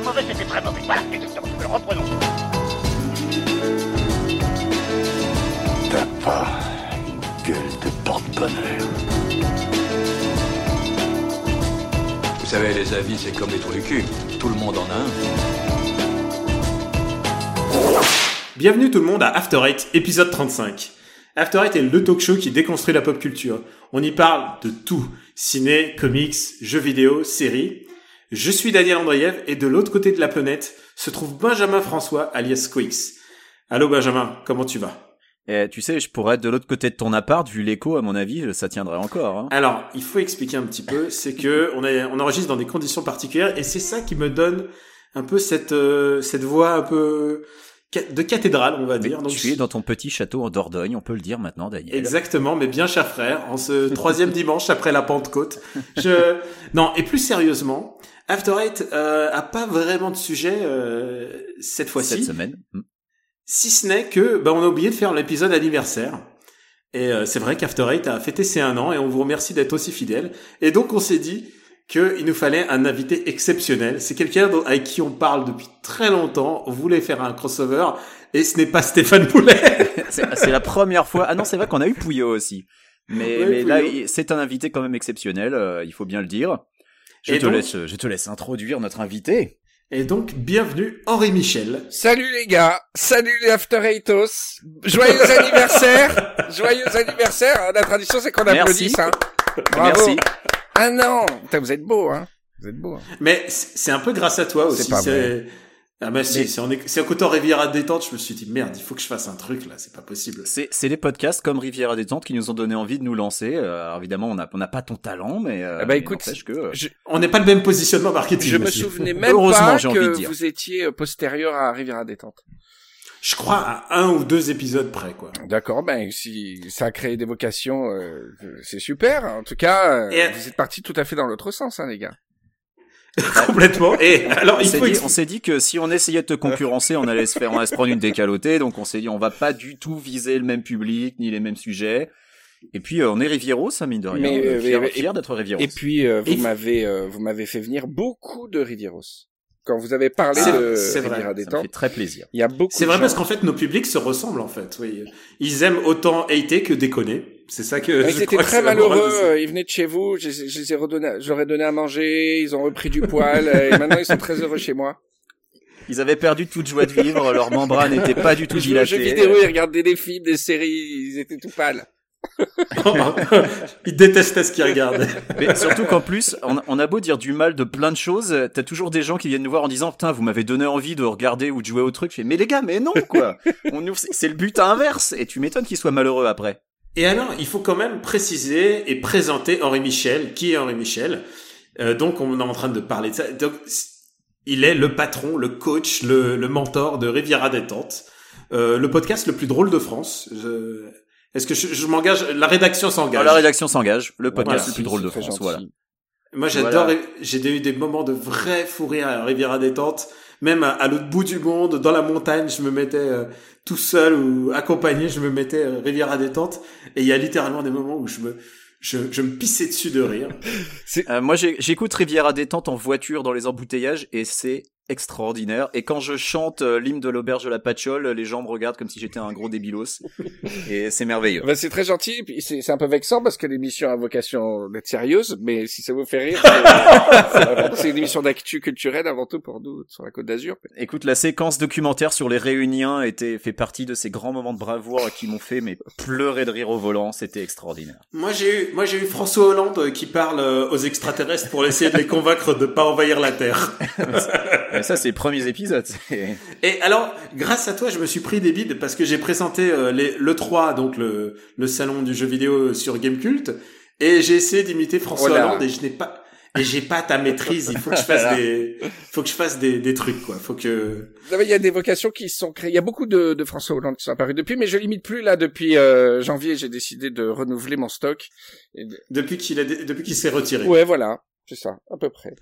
pas mauvais, c'était très mauvais. Voilà, exactement. Alors reprenons. T'as pas une gueule de porte-bonheur. Vous savez, les avis, c'est comme les trous du cul. Tout le monde en a un. Bienvenue tout le monde à After Eight, épisode 35. After Eight est le talk show qui déconstruit la pop culture. On y parle de tout. Ciné, comics, jeux vidéo, séries. Je suis Daniel Andreev et de l'autre côté de la planète se trouve Benjamin François alias Squeaks. Allô Benjamin, comment tu vas? Eh, tu sais, je pourrais être de l'autre côté de ton appart, vu l'écho, à mon avis, ça tiendrait encore. Hein. Alors, il faut expliquer un petit peu, c'est que on, est, on enregistre dans des conditions particulières et c'est ça qui me donne un peu cette, euh, cette voix un peu de cathédrale, on va dire. Donc, tu es dans ton petit château en Dordogne, on peut le dire maintenant, Daniel. Exactement, mais bien cher frère, en ce troisième dimanche après la Pentecôte. Je... Non, et plus sérieusement, After Eight euh, a pas vraiment de sujet euh, cette fois-ci, Cette semaine. Hmm. si ce n'est que bah, on a oublié de faire l'épisode anniversaire. Et euh, c'est vrai qu'After Eight a fêté ses un an et on vous remercie d'être aussi fidèles. Et donc on s'est dit qu'il nous fallait un invité exceptionnel. C'est quelqu'un avec qui on parle depuis très longtemps. On voulait faire un crossover et ce n'est pas Stéphane Boulet. C'est la première fois. Ah non, c'est vrai qu'on a eu Pouillot aussi. Mais, Ouais, mais là, c'est un invité quand même exceptionnel, euh, il faut bien le dire. Je Et te donc- laisse, je te laisse introduire notre invité. Et donc bienvenue Henri Michel. Salut les gars, salut les After Eightos, joyeux anniversaire, joyeux anniversaire. La tradition c'est qu'on Merci. applaudisse. Hein. Bravo. Merci. Ah non, Putain, vous êtes beau, hein. Vous êtes beau. Hein. Mais c'est un peu grâce à toi aussi. C'est pas vrai. Ah bah si, c'est en, c'est en côté Riviera détente, je me suis dit merde, il faut que je fasse un truc là, c'est pas possible. C'est, c'est les podcasts comme Rivière à détente qui nous ont donné envie de nous lancer. Euh, alors évidemment, on n'a on n'a pas ton talent, mais, euh, Ah bah écoute, que euh, Je, On n'est pas le même positionnement marketing. je me monsieur. souvenais même pas j'ai envie de que dire. vous étiez euh, postérieur à Riviera Détente. Je crois à un ou deux épisodes près quoi. D'accord, ben si ça a créé des vocations, euh, c'est super. En tout cas, euh, Et- vous êtes partis tout à fait dans l'autre sens, hein, les gars. Complètement. Et alors on il s'est faut dit, on s'est dit que si on essayait de te concurrencer, on allait se faire, on allait se prendre une décalotée. Donc on s'est dit, on va pas du tout viser le même public ni les mêmes sujets. Et puis euh, on est Rivieros, ça mine de rien. Mais, Euh, euh, fier, d'être Rivieros. Et puis euh, vous m'avez euh, vous m'avez fait venir beaucoup de Rivieros. Quand vous avez parlé C'est- de c'est vrai, Riviera ça me Détente, fait très plaisir. il y a beaucoup. c'est vrai gens- parce qu'en fait nos publics se ressemblent en fait. Oui, ils aiment autant hater que déconner. C'est ça que. Mais je ils étaient crois que très malheureux. Ils venaient de chez vous. Je, les ai- je les ai redonné, ai donné à manger. Ils ont repris du poil. et maintenant, ils sont très heureux chez moi. Ils avaient perdu toute joie de vivre, leur membrane n'était pas du tout Ils jouaient aux jeux dilatée. vidéo. Ils regardaient des films, des séries. Ils étaient tout pâles. ils détestaient ce qu'ils regardaient. Mais surtout qu'en plus, on, a beau dire du mal de plein de choses, t'as toujours des gens qui viennent nous voir en disant putain, vous m'avez donné envie de regarder ou de jouer au truc. Je fais mais les gars, mais non quoi. On c'est le but inverse. Et tu m'étonnes qu'ils soient malheureux après. Et alors, il faut quand même préciser et présenter Henri Michel. Qui est Henri Michel? Euh, Donc, on est en train de parler de ça. Donc, il est le patron, le coach, le, le mentor de Riviera Détente, euh, le podcast le plus drôle de France. Est-ce que je, je m'engage La rédaction s'engage? La rédaction s'engage, le podcast Voilà. le plus drôle de France. gentil. Voilà. Moi, j'adore. Voilà. J'ai eu des moments de vrai fou rire à Riviera Détente. Même à, à l'autre bout du monde, dans la montagne, je me mettais euh, tout seul ou accompagné, je me mettais euh, Riviera Détente. Et il y a littéralement des moments où je me, je, je me pissais dessus de rire. Euh, moi, j'écoute Riviera détente en voiture dans les embouteillages et c'est extraordinaire. Et quand je chante euh, l'hymne de l'auberge de la Patchole, les gens me regardent comme si j'étais un gros débilos. et c'est merveilleux. Ben, c'est très gentil. C'est un peu vexant parce que l'émission a vocation d'être sérieuse. Mais si ça vous fait rire, c'est- c'est une émission d'actu culturelle avant tout pour nous sur la Côte d'Azur. Écoute, la séquence documentaire sur les Réuniens était fait partie de ces grands moments de bravoure qui m'ont fait mais pleurer de rire au volant. C'était extraordinaire. Moi, j'ai eu, moi, j'ai eu François Hollande euh, qui parle euh, aux extraterrestres pour essayer de les convaincre de pas envahir la Terre. Mais ça, c'est les premiers épisodes. Et alors, grâce à toi, je me suis pris des bides parce que j'ai présenté euh, les, le 3, donc le, le salon du jeu vidéo sur Gamecult, et j'ai essayé d'imiter François Oh. Hollande et je n'ai pas, et j'ai pas ta maîtrise. Il faut que je fasse des, faut que je fasse des, des trucs, quoi. Faut que, Il y a des vocations qui se sont créées. Il y a beaucoup de, de François Hollande qui sont apparus depuis, mais je limite plus là depuis euh, janvier. J'ai décidé de renouveler mon stock. Et de- depuis qu'il a, depuis qu'il s'est retiré. Ouais, voilà, c'est ça, à peu près.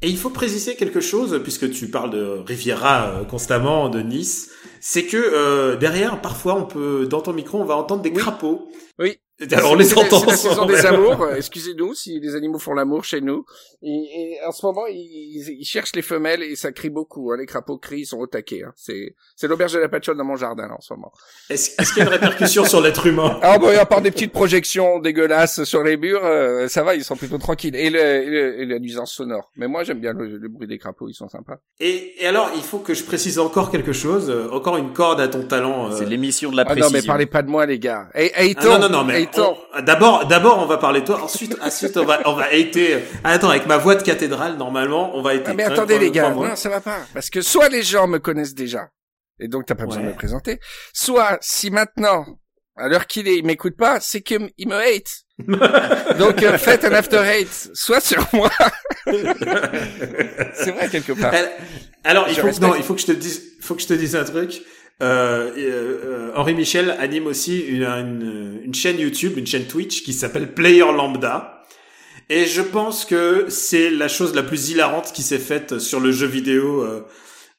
Et il faut préciser quelque chose, puisque tu parles de Riviera euh, constamment, de Nice, c'est que euh, derrière, parfois, on peut, dans ton micro, on va entendre des Oui. crapauds. Oui, Alors, on les C'est la- entend C'est la saison des amours. euh, Excusez-nous si les animaux font l'amour chez nous. Et, et en ce moment, ils, ils cherchent les femelles et ça crie beaucoup. Hein. Les crapauds crient, ils sont au taquet. Hein. C'est, c'est l'auberge de la patchole dans mon jardin là, en ce moment. Est-ce est-ce qu'il y a une répercussion sur l'être humain? Alors bon, à part des petites projections dégueulasses sur les murs, euh, ça va, ils sont plutôt tranquilles. Et, le, et, le- et la nuisance sonore. Mais moi, j'aime bien le, le bruit des crapauds, ils sont sympas. et, et alors, il faut que je précise encore quelque chose, euh, encore une corde à ton talent. euh. C'est l'émission de la Ah non, précision. mais parlez pas de moi, les gars. Hey, Ah, Hayton, non, non, non, mais Hayton. D'abord, d'abord, on va parler de toi. Ensuite, ensuite, on va, on va hater. Ah, attends, avec ma voix de cathédrale, normalement, on va hater. Ah, mais attendez, les gars, non, ça va pas. Parce que soit les gens me connaissent déjà, et donc t'as pas besoin de me présenter, soit si maintenant, à l'heure qu'il est, il m'écoute pas, c'est qu'il me hate. donc euh, faites un after hate, soit sur moi. c'est vrai quelque part. Alors, il faut, que, non, il faut que je te dise, faut que je te dise un truc. Euh, euh, Henri Michel anime aussi une chaîne YouTube, une chaîne Twitch qui s'appelle Player Lambda. Et je pense que c'est la chose la plus hilarante qui s'est faite sur le jeu vidéo euh,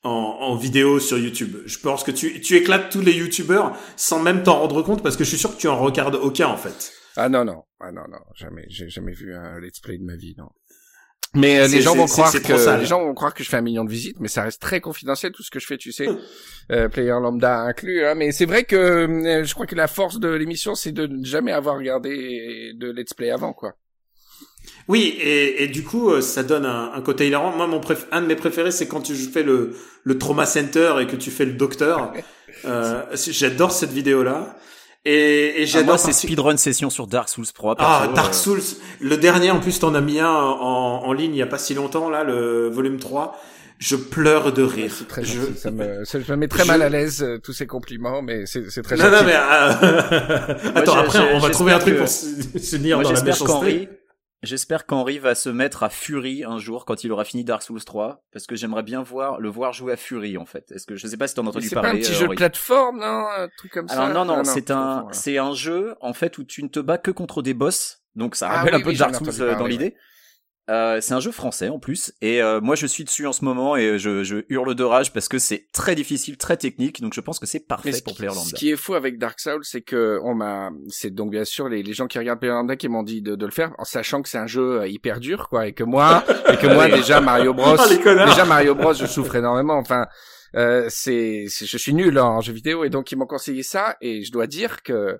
en, en vidéo sur YouTube. Je pense que tu, tu éclates tous les YouTubeurs sans même t'en rendre compte parce que je suis sûr que tu en regardes aucun en fait. Ah non, non, ah non, non, jamais, j'ai jamais vu un let's play de ma vie, non. Mais euh, les gens vont croire que sale. les gens vont croire que je fais un million de visites, mais ça reste très confidentiel tout ce que je fais, tu sais, euh, player lambda inclus. Hein, mais c'est vrai que euh, je crois que la force de l'émission, c'est de ne jamais avoir regardé de let's play avant, quoi. Oui, et, et du coup, euh, ça donne un, un côté hilarant. Moi, mon préf- un de mes préférés, c'est quand tu fais le, le trauma center et que tu fais le docteur. Euh, j'adore cette vidéo-là. Et, et Ah, moi, j'adore c'est parti- speedrun session sur Dark Souls Pro. Ah, perso, Dark euh, Souls. Le dernier, en plus, t'en as mis un en, en ligne il y a pas si longtemps, là, le volume 3. Je pleure de rire. C'est très Je-. Ça me, ça me met très je- mal à l'aise euh, tous ces compliments, mais c'est c'est très Non, gentil. non, mais... euh, Attends, après, on va trouver un truc pour se, se Moi, dans la méchanceté. J'espère qu'Henri va se mettre à Fury un jour quand il aura fini Dark Souls 3, parce que j'aimerais bien voir, le voir jouer à Fury, en fait. Est-ce que, je sais pas si t'en as entendu C'est pas parler. un petit jeu de plateforme, non, un truc comme ça. Alors non, non, Ah, c'est un, c'est un jeu, en fait, où tu ne te bats que contre des boss. Donc ça Ah rappelle oui, un peu oui, Dark Souls euh, dans l'idée. Euh, c'est un jeu français en plus et euh, moi je suis dessus en ce moment et je, je hurle de rage parce que c'est très difficile, très technique donc je pense que c'est parfait ce pour Player ce qui est fou avec Dark Souls, c'est que on m'a, c'est donc bien sûr les, les gens qui regardent Player Lambda qui m'ont dit de, de le faire, en sachant que c'est un jeu euh, hyper dur, quoi, et que moi, et que moi déjà Mario Bros, connards. déjà Mario Bros, je souffre énormément. Enfin, euh, c'est, je suis nul en jeux vidéo, et donc ils m'ont conseillé ça, et je dois dire que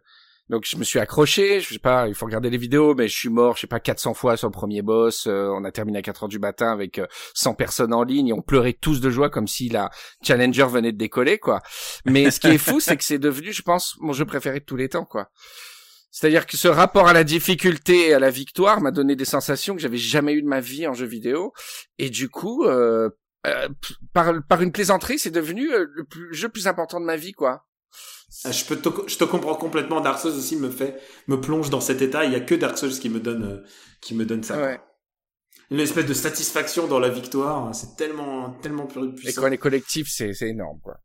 donc je me suis accroché, je sais pas, il faut regarder les vidéos, mais je suis mort, je sais pas, 400 fois sur le premier boss, euh, on a terminé à 4 heures du matin avec euh, 100 personnes en ligne, et on pleurait tous de joie comme si la Challenger venait de décoller, quoi. Mais ce qui est fou, c'est que c'est devenu, je pense, mon jeu préféré de tous les temps, quoi. C'est-à-dire que ce rapport à la difficulté et à la victoire m'a donné des sensations que j'avais jamais eues de ma vie en jeu vidéo. Et du coup, euh, euh, par, par une plaisanterie, c'est devenu euh, le plus- jeu le plus important de ma vie, quoi. Ah, je peux te, je te comprends complètement. Dark Souls aussi me fait, me plonge dans cet état. Il y a que Dark Souls qui me donne, euh, qui me donne ça. Ouais. Une espèce de satisfaction dans la victoire. C'est tellement, tellement plus Et puissant. quand on est collectif, c'est c'est énorme, quoi.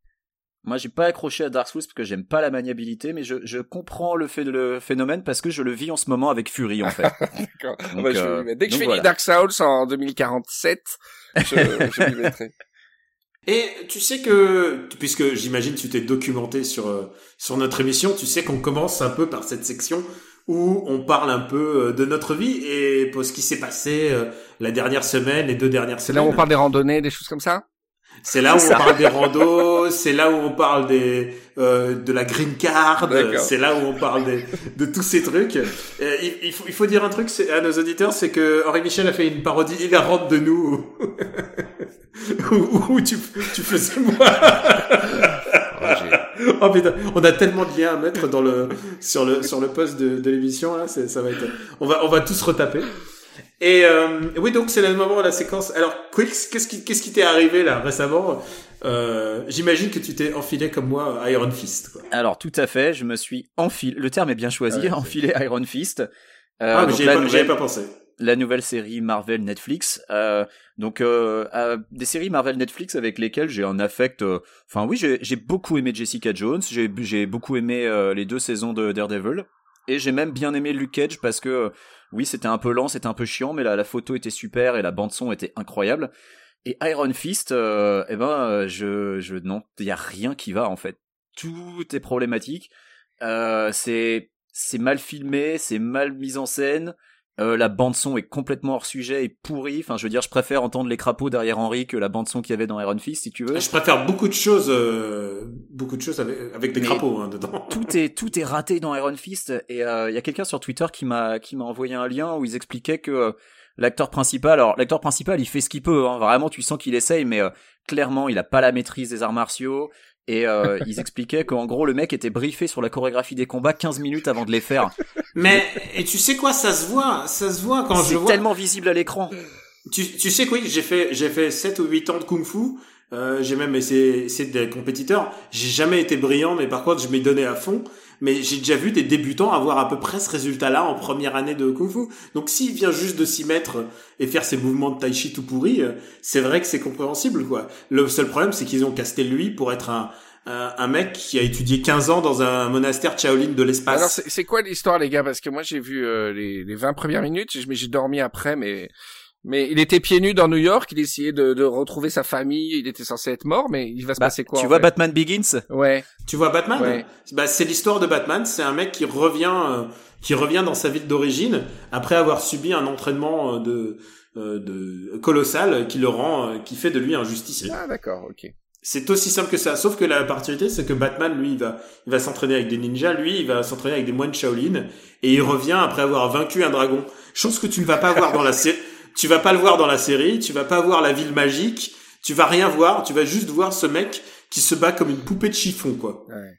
Moi, j'ai pas accroché à Dark Souls parce que j'aime pas la maniabilité, mais je, je comprends le, fait, le phénomène parce que je le vis en ce moment avec Fury, en fait. D'accord. Donc, Bah, je euh. Dès que je finis voilà. Dark Souls en 2047, je, je m'y mettrai. Et tu sais que, puisque j'imagine tu t'es documenté sur euh, sur notre émission, tu sais qu'on commence un peu par cette section où on parle un peu euh, de notre vie et pour ce qui s'est passé euh, la dernière semaine, les deux dernières C'est semaines. là où on parle des randonnées, des choses comme ça? C'est là où on parle des randos, c'est là où on parle des euh, de la green card, c'est là où on parle des, de tous ces trucs. Euh, il, il faut, il faut dire un truc à nos auditeurs, c'est que Henri Michel a fait une parodie hilarante de nous où, où- où tu, tu faisais moi. oh putain, on a tellement de liens à mettre dans le sur le sur le post de, de l'émission là, ça va être on va on va tous retaper. Et euh, oui, donc c'est le moment de la séquence. Alors, Quills, qu'est-ce qui qu'est-ce qui t'est arrivé là récemment? Euh, J'imagine que tu t'es enfilé comme moi à Iron Fist. Quoi. Alors, tout à fait, je me suis enfilé, le terme est bien choisi, Ouais, enfilé Iron Fist. Euh, ah, mais j'y avais, pas- nouvelle- pensé. la nouvelle série Marvel Netflix. Donc des séries Marvel Netflix avec lesquelles j'ai un affect. Enfin oui, j'ai beaucoup aimé Jessica Jones. J'ai beaucoup aimé les deux saisons de Daredevil. Et j'ai même bien aimé Luke Cage parce que oui, c'était un peu lent, c'était un peu chiant, mais la, la photo était super et la bande son était incroyable. Et Iron Fist, euh, eh ben, euh, je, je non, il y a rien qui va en fait. Tout est problématique. Euh, c'est c'est mal filmé, c'est mal mis en scène. Euh, la bande son est complètement hors sujet et pourrie. Enfin, je veux dire, je préfère entendre les crapauds derrière Henry que la bande son qu'il y avait dans Iron Fist, si tu veux. Je préfère beaucoup de choses, euh, beaucoup de choses avec, avec des Mais- crapauds hein, dedans. tout est tout est raté dans Iron Fist et euh, il y a quelqu'un sur Twitter qui m'a qui m'a envoyé un lien où ils expliquaient que euh, l'acteur principal alors l'acteur principal il fait ce qu'il peut hein, vraiment tu sens qu'il essaye mais euh, clairement il a pas la maîtrise des arts martiaux et euh, ils expliquaient qu'en gros le mec était briefé sur la chorégraphie des combats 15 minutes avant de les faire Mais et tu sais quoi, ça se voit, ça se voit quand je c'est vois. tellement visible à l'écran Tu, tu sais quoi, j'ai fait j'ai fait 7 ou 8 ans de kung-fu. Euh, j'ai même essayé, essayé d'être compétiteur. J'ai jamais été brillant, mais par contre, je m'y donnais à fond. Mais j'ai déjà vu des débutants avoir à peu près ce résultat-là en première année de kung-fu. Donc s'il vient juste de s'y mettre et faire ses mouvements de tai chi tout pourris, euh, c'est vrai que c'est compréhensible, quoi. Le seul problème, c'est qu'ils ont casté lui pour être un, un, mec qui a étudié 15 ans dans un monastère Shaolin de l'espace. Alors c'est quoi l'histoire les gars? Parce que moi j'ai vu euh, les, les 20 premières minutes, mais j'ai dormi après, mais mais il était pieds nus dans New York, il essayait de, de retrouver sa famille, il était censé être mort, mais il va se Bah, passer quoi tu vois fait? Batman Begins? Ouais. Tu vois Batman? Ouais. bah, C'est l'histoire de Batman. C'est un mec qui revient, euh, qui revient dans sa ville d'origine après avoir subi un entraînement euh, de, euh, de colossal qui le rend, euh, qui fait de lui un justicier. Ah d'accord, ok. C'est aussi simple que ça. Sauf que la particularité, c'est que Batman, lui, il va, il va s'entraîner avec des ninjas. Lui, il va s'entraîner avec des moines Shaolin et il revient après avoir vaincu un dragon. Chose que tu ne vas pas voir dans la série. Tu vas pas le voir dans la série. Tu vas pas voir la ville magique. Tu vas rien voir. Tu vas juste voir ce mec qui se bat comme une poupée de chiffon, quoi. Ouais.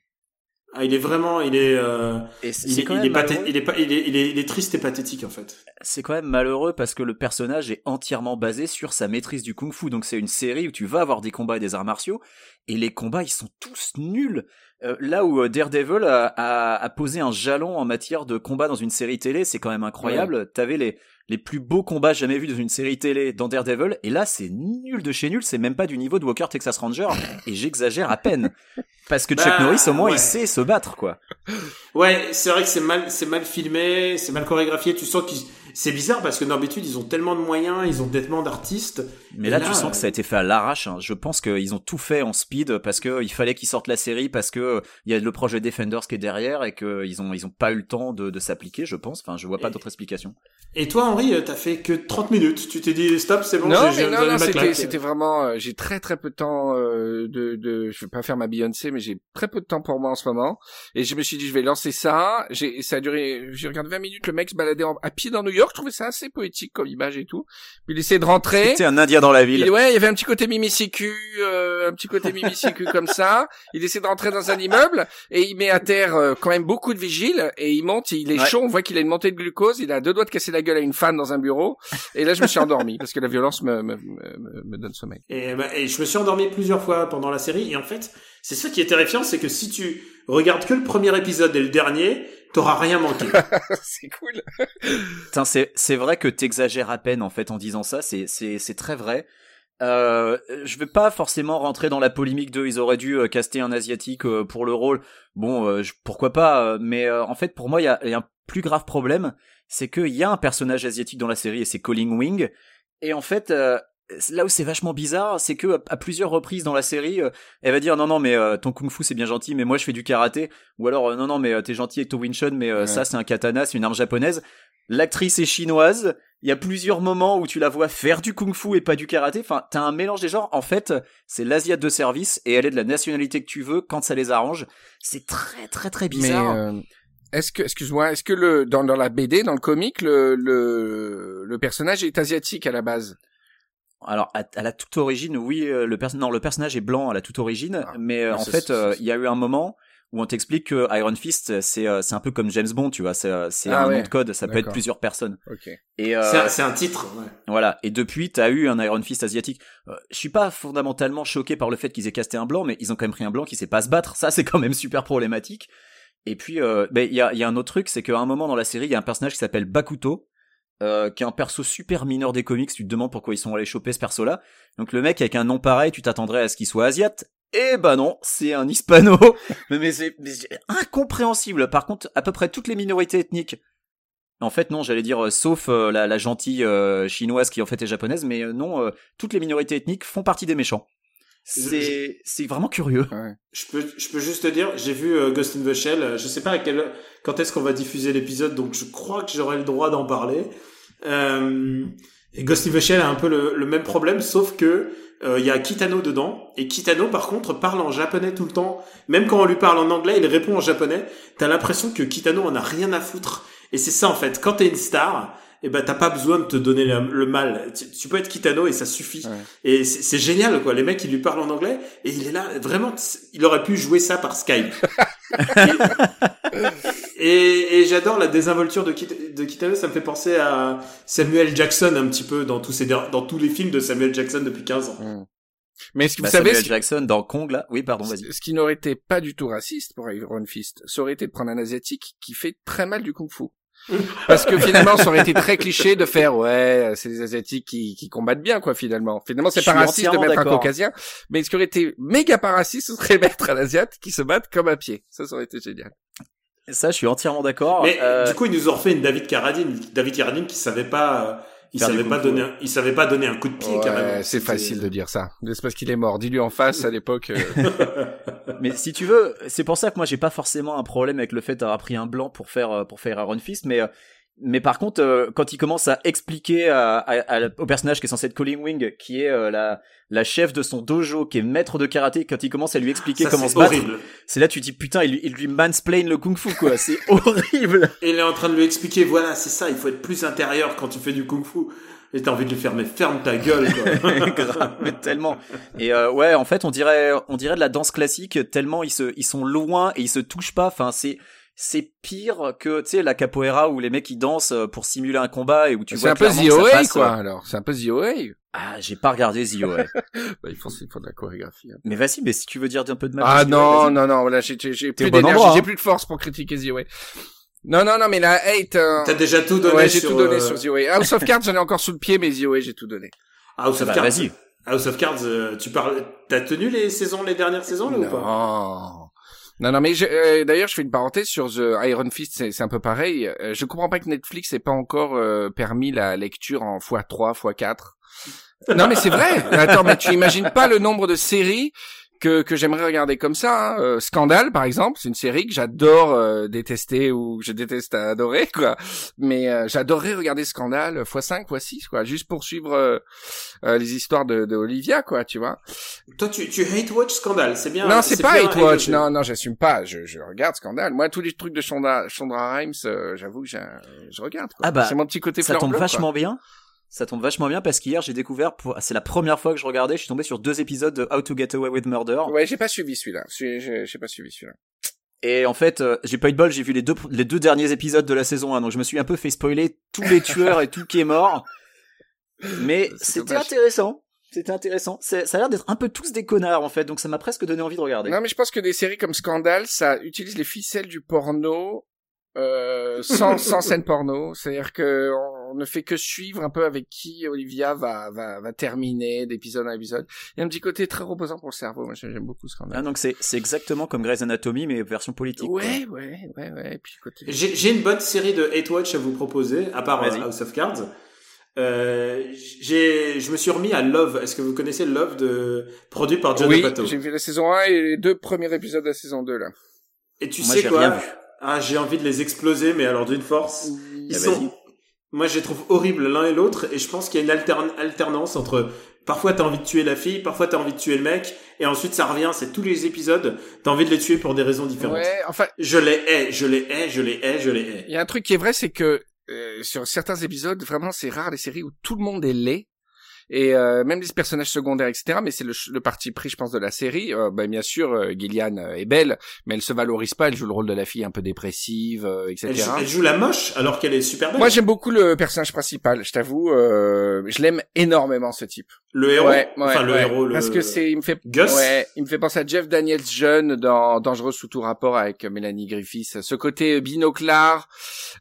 Ah, il est vraiment, il est, euh, et c'est il c'est est, quand il même est, pathé- malheureux. il est pas, il est, il est, il est triste et pathétique en fait. c'est quand même malheureux parce que le personnage est entièrement basé sur sa maîtrise du kung-fu. Donc c'est une série où tu vas avoir des combats et des arts martiaux et les combats ils sont tous nuls. Euh, là où euh, Daredevil a, a, a posé un jalon en matière de combat dans une série télé, c'est quand même incroyable. T'avais les les plus beaux combats jamais vus dans une série télé dans Daredevil et là c'est nul de chez nul. C'est même pas du niveau de Walker Texas Ranger et j'exagère à peine parce que Chuck Bah, Norris au moins ouais. il sait se battre quoi. Ouais, c'est vrai que c'est mal, c'est mal filmé, c'est mal chorégraphié. Tu sens qu'ils, c'est bizarre parce que d'habitude ils ont tellement de moyens, ils ont tellement d'artistes. Mais là, là, tu sens que ça a été fait à l'arrache. hein. Je pense qu'ils ont tout fait en speed parce que il fallait qu'ils sortent la série parce que il y a le projet Defenders qui est derrière et qu'ils ont ils ont pas eu le temps de, de s'appliquer. Je pense. Enfin, je vois pas Et- d'autre explication. Et toi, Henri, euh, t'as fait que 30 minutes. Tu t'es dit stop, c'est bon. non, mais non, non, c'était, vraiment, euh, j'ai très très peu de temps euh, de, de, je vais pas faire ma Beyoncé, mais j'ai très peu de temps pour moi en ce moment. Et je me suis dit, je vais lancer ça. J'ai, ça a duré, j'ai regardé 20 minutes, le mec se baladait en- à pied dans New York. Je trouvais ça assez poétique comme image et tout. Puis il essayait de rentrer. C'était un Indien dans la ville. Il, ouais, il y avait un petit côté mimicicu, euh, un petit côté mimicicu comme ça. Il essaie de rentrer dans un immeuble et il met à terre euh, quand même beaucoup de vigiles et il monte, il est Ouais. chaud, on voit qu'il a une montée de glucose, il a deux doigts de casser la gueule à une femme dans un bureau. Et là, je me suis endormi parce que la violence me, me, me, me donne sommeil. Et, bah, et je me suis endormi plusieurs fois pendant la série. Et en fait, c'est ça qui est terrifiant, c'est que si tu regardes que le premier épisode et le dernier, t'auras rien manqué. C'est cool. Putain, c'est c'est vrai que t'exagères à peine en fait en disant ça. C'est c'est c'est très vrai. Euh, je vais pas forcément rentrer dans la polémique de ils auraient dû euh, caster un asiatique euh, pour le rôle. Bon, euh, je- pourquoi pas. euh, mais euh, en fait, pour moi, il y a, il y a un plus grave problème, c'est qu'il y a un personnage asiatique dans la série et c'est Colin Wing. Et en fait, euh, là où c'est vachement bizarre, c'est que à, plusieurs reprises dans la série, euh, elle va dire non non mais euh, ton kung-fu c'est bien gentil, mais moi je fais du karaté. Ou alors euh, non non mais euh, t'es gentil avec ton Wing Chun, mais euh, Ouais. ça c'est un katana, c'est une arme japonaise. L'actrice est chinoise. Il y a plusieurs moments où tu la vois faire du kung-fu et pas du karaté. Enfin, t'as un mélange des genres. En fait, c'est l'asiate de service et elle est de la nationalité que tu veux quand ça les arrange. C'est très très très Mais bizarre. euh, est-ce que, excuse-moi, est-ce que le dans, dans la BD, dans le comic, le, le le personnage est asiatique à la base? Alors, à, à la toute origine, oui, euh, le perso- non, le personnage est blanc à la toute origine, Ah, mais euh, ah, en fait, euh, il y a eu un moment où on t'explique que Iron Fist, c'est euh, c'est un peu comme James Bond, tu vois, c'est euh, c'est Ah un ouais. nom de code, ça peut être plusieurs personnes. Ok. Et euh, c'est un, c'est un titre. Ouais. Voilà. Et depuis, t'as eu un Iron Fist asiatique. Euh, je suis pas fondamentalement choqué par le fait qu'ils aient casté un blanc, mais ils ont quand même pris un blanc qui sait pas se battre. Ça, c'est quand même super problématique. Et puis, euh, ben, il y a, il y a un autre truc, c'est qu'à un moment dans la série, il y a un personnage qui s'appelle Bakuto, euh, qui est un perso super mineur des comics. Tu te demandes pourquoi ils sont allés choper ce perso-là. Donc le mec avec un nom pareil, tu t'attendrais à ce qu'il soit asiate. Eh ben non, c'est un hispano. mais c'est incompréhensible. Par contre, à peu près toutes les minorités ethniques en fait, non, j'allais dire, euh, sauf euh, la, la gentille chinoise qui en fait est japonaise, mais non, toutes les minorités ethniques font partie des méchants. C'est c'est vraiment curieux. Je peux, je peux juste te dire, j'ai vu euh, Ghost in the Shell. euh, Je sais pas à quel, quand est-ce qu'on va diffuser l'épisode, donc je crois que j'aurai le droit d'en parler. Euh, et Ghost in the Shell a un peu le, le même problème, sauf que euh, il y a Kitano dedans. Et Kitano, par contre, parle en japonais tout le temps. Même quand on lui parle en anglais, il répond en japonais. T'as l'impression que Kitano en a rien à foutre. Et c'est ça en fait. Quand t'es une star, eh ben t'as pas besoin de te donner le, le mal. Tu, tu peux être Kitano et ça suffit. Ouais. Et c'est génial quoi. Les mecs ils lui parlent en anglais et il est là vraiment. Il aurait pu jouer ça par Skype. et et j'adore la désinvolture de, Kit- de Kitano. Ça me fait penser à Samuel Jackson un petit peu dans tous ces der- dans tous les films de Samuel Jackson depuis 15 ans. Mais ce que Bah, vous savez, Samuel Jackson dans Kong là? Oui, pardon, vas-y. ce qui n'aurait été pas du tout raciste pour Iron Fist, ça aurait été de prendre un asiatique qui fait très mal du kung-fu. Parce que finalement, ça aurait été très cliché de faire, ouais, c'est les asiatiques qui, qui combattent bien, quoi, finalement. Finalement, c'est pas raciste de mettre un caucasien. Mais ce qui aurait été méga pas raciste, ce serait mettre un asiate qui se batte comme à pied. Ça, ça aurait été génial. Ça, je suis entièrement d'accord. Mais Euh, du coup ils nous ont refait une David Carradine. David Carradine qui savait pas. Il savait pas donner, un- il savait pas donner un coup de pied carrément. Ouais, c'est C'était- facile de dire ça. C'est parce qu'il est mort. Dis-lui en face, à l'époque. euh, Mais si tu veux, c'est pour ça que moi j'ai pas forcément un problème avec le fait d'avoir pris un blanc pour faire euh, pour faire Iron Fist, mais euh, mais par contre euh, quand il commence à expliquer à, à- à- au personnage qui est censé être Colin Wing, qui est euh, la la chef de son dojo, qui est maître de karaté, quand il commence à lui expliquer Ça, comment se battre, horrible. c'est là tu dis putain il lui, il lui mansplain le kung fu quoi, c'est horrible. Et il est en train de lui expliquer, voilà, c'est ça, il faut être plus intérieur quand tu fais du kung-fu. Et t'as envie de lui faire, mais ferme ta gueule, quoi. Mais tellement. Et euh, ouais, en fait, on dirait, on dirait de la danse classique tellement ils se, ils sont loin et ils se touchent pas. Enfin, c'est, c'est pire que tu sais la capoeira où les mecs ils dansent euh, pour simuler un combat et où tu c'est vois un peu The OA, passe, quoi, euh, alors. C'est un peu The OA. Ah, j'ai pas regardé The OA. Bah, il faut, il faut de la chorégraphie. hein. mais vas-y, mais si tu veux dire un peu de mal. Ah non, vas-y. non, non, voilà, j'ai, j'ai, plus bon d'énergie, j'ai hein. plus de force pour critiquer The OA. Non, non, non, mais la hate, euh, T'as déjà tout donné ouais, j'ai sur, tout donné euh, sur The. House of Cards, j'en ai encore sous le pied, mais The j'ai tout donné. House of Bah, Cards. vas-y. House of Cards, euh, tu parles, t'as tenu les saisons, les dernières saisons, là, ou pas? Non. Non, mais euh, d'ailleurs, je fais une parenthèse sur The Iron Fist, c'est, c'est un peu pareil. Euh, je comprends pas que Netflix ait pas encore euh, permis la lecture en x3, x4. Non, mais c'est vrai. Attends, mais tu imagines pas le nombre de séries que, que j'aimerais regarder comme ça. hein. Euh, Scandale, par exemple, c'est une série que j'adore euh, détester ou que je déteste adorer, quoi. Mais euh, j'adorerais regarder Scandale x5, x6, quoi, juste pour suivre euh, euh, les histoires de, de Olivia, quoi, tu vois. Toi, tu, tu hate watch Scandale, c'est bien. Non, c'est pas Hate Watch. Non, non, j'assume pas. Je, je regarde Scandale. Moi, tous les trucs de Shonda, Shonda Rhimes, euh, j'avoue que j'ai- je regarde. Quoi. Ah bah, c'est mon petit côté ça fleur tombe quoi. vachement bien. Ça tombe vachement bien parce qu'hier j'ai découvert, pour... c'est la première fois que je regardais, je suis tombé sur deux épisodes de How to Get Away with Murder. Ouais, j'ai pas suivi celui-là. J'ai pas suivi celui-là. Et en fait, euh, j'ai pas eu de bol, j'ai vu les deux, les deux derniers épisodes de la saison 1, donc je me suis un peu fait spoiler tous les tueurs et tout qui est mort. Mais c'était intéressant. C'était intéressant. Ça a l'air d'être un peu tous des connards en fait, donc ça m'a presque donné envie de regarder. Non, mais je pense que des séries comme Scandale, ça utilise les ficelles du porno euh, sans, sans scène porno. C'est-à-dire que on ne fait que suivre un peu avec qui Olivia va, va, va terminer d'épisode en épisode. Il y a un petit côté très reposant pour le cerveau. Moi, j'aime beaucoup Scandale. Ah, donc c'est c'est exactement comme Grey's Anatomy mais version politique. quoi. ouais, ouais, ouais, ouais. Et puis côté. J'ai j'ai une bonne série de hate watch à vous proposer, à part euh, Vas-y. House of Cards. Euh, j'ai, je me suis remis à Love. Est-ce que vous connaissez Love de, produit par John Oui, Pato? j'ai vu la saison 1 et les deux premiers épisodes de la saison 2, là. Et tu Moi, sais j'ai quoi? rien vu. Ah, j'ai envie de les exploser, mais alors d'une force. Ils Eh, sont, vas-y. moi, je les trouve horribles l'un et l'autre, et je pense qu'il y a une altern- alternance entre, parfois t'as envie de tuer la fille, parfois t'as envie de tuer le mec, et ensuite ça revient, c'est tous les épisodes, t'as envie de les tuer pour des raisons différentes. Ouais, enfin, Je les hais, je les hais, je les hais, je les hais. il y a un truc qui est vrai, c'est que euh, sur certains épisodes, vraiment, c'est rare les séries où tout le monde est laid. Et euh, même les personnages secondaires, etc. Mais c'est le, le parti pris, je pense, de la série. Euh, ben, bien sûr, euh, Gillian euh, est belle, mais elle se valorise pas. Elle joue le rôle de la fille un peu dépressive, euh, etc. Elle joue, elle joue la moche, alors qu'elle est super belle. Moi, j'aime beaucoup le personnage principal. Je t'avoue, euh, je l'aime énormément ce type. Le héros, Ouais, ouais, enfin le ouais. héros, le... Parce que c'est, il me fait, Gus? ouais, il me fait penser à Jeff Daniels jeune dans Dangereux sous tout rapport avec Mélanie Griffiths. Ce côté binoclard,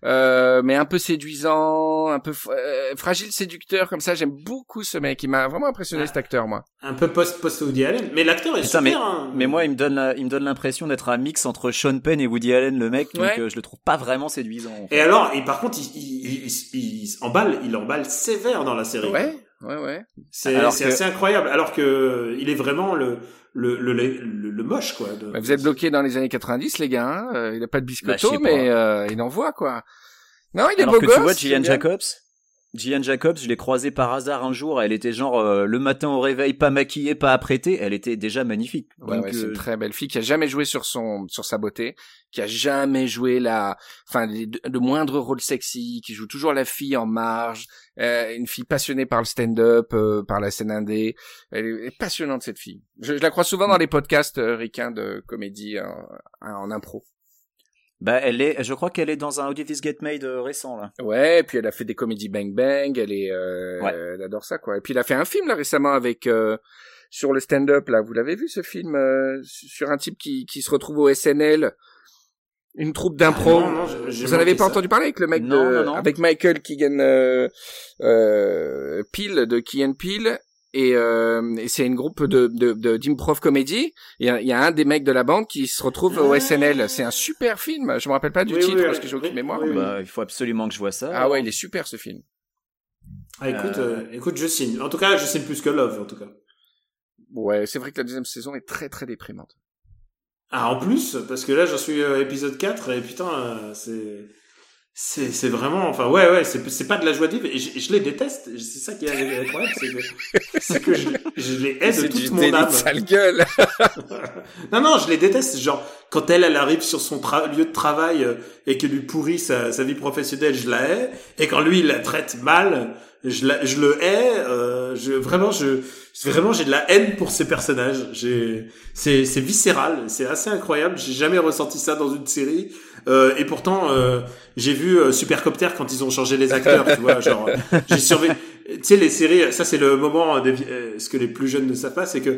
euh, mais un peu séduisant, un peu euh, fragile séducteur comme ça. J'aime beaucoup ce mec. Il m'a vraiment impressionné Ah. cet acteur, moi. un peu post post Woody Allen, mais l'acteur est Putain, super. mais, hein. mais moi, il me donne la- il me donne l'impression d'être un mix entre Sean Penn et Woody Allen, le mec, donc euh, je le trouve pas vraiment séduisant. en fait. Et alors, et par contre, il, il, il, il, il emballe, il emballe sévère dans la série. Ouais. Ouais, ouais. C'est c'est que- assez incroyable. Alors que il est vraiment le le le, le, le moche quoi. de- Bah, vous êtes bloqués dans les années 90, les gars. Hein Euh, il a pas de Bah, biscotto, sais mais euh, il envoie quoi. Non, il est Alors beau que gosse. tu vois, c'est Gillian. Jacobs, Gillian Jacobs, je l'ai croisée par hasard un jour. Elle était genre euh, le matin au réveil, pas maquillée, pas apprêtée. Elle était déjà magnifique. Ouais, Donc, ouais, c'est euh, une très belle fille qui a jamais joué sur son sur sa beauté, qui a jamais joué la, enfin les- le moindre rôle sexy, qui joue toujours la fille en marge, euh, une fille passionnée par le stand-up, euh, par la scène indé. Elle est, elle est passionnante cette fille. Je, je la crois souvent dans les podcasts euh, ricains de comédie euh, en impro. bah, elle est, je crois qu'elle est dans un How Get Made euh, récent là. Ouais, et puis elle a fait des comédies Bang Bang, elle est, euh, Ouais. elle adore ça quoi. Et puis elle a fait un film là récemment avec euh, sur le stand-up là. Vous l'avez vu ce film euh, sur un type qui qui se retrouve au SNL, une troupe d'impro. Ah, non, non, Vous en avez pas ça. entendu parler avec le mec Non, de, non, non. avec Michael Keegan euh, euh, Peel de Keegan Peel et, euh, et c'est une groupe de de de- d'improv comédie. Il y a, il y a un des mecs de la bande qui se retrouve au. SNL. C'est un super film. Je me rappelle pas du Oui, titre oui, parce que j'ai aucune oui, mémoire. oui, oui. Bah, il faut absolument que je vois ça. Ah ouais, il est super ce film. Ah, écoute, Euh, euh, écoute, je signe. En tout cas, je signe plus que Love, en tout cas. Ouais, c'est vrai que la deuxième saison est très très déprimante. Ah, en plus, parce que là, j'en suis euh, épisode 4 et putain, euh, c'est, c'est, c'est vraiment, enfin, ouais, ouais, c'est, c'est pas de la joie de vivre et je, je les déteste. C'est ça qui est incroyable, c'est que, c'est que je, je les hais de toute mon âme. sale gueule. Non, non, je les déteste. Genre, quand elle, elle arrive sur son lieu de travail euh, et qu'elle lui pourrit sa, sa vie professionnelle, je la hais. Et quand lui, il la traite mal, je, la, je le hais. Euh, je, vraiment, je, vraiment, j'ai de la haine pour ces personnages. J'ai, c'est, c'est viscéral. C'est assez incroyable. J'ai jamais ressenti ça dans une série. Euh, et pourtant, euh, j'ai vu euh, Supercopter quand ils ont changé les acteurs. tu vois, genre, euh, j'ai survécu. Tu sais, les séries, ça c'est le moment, de, euh, ce que les plus jeunes ne savent pas, c'est que euh,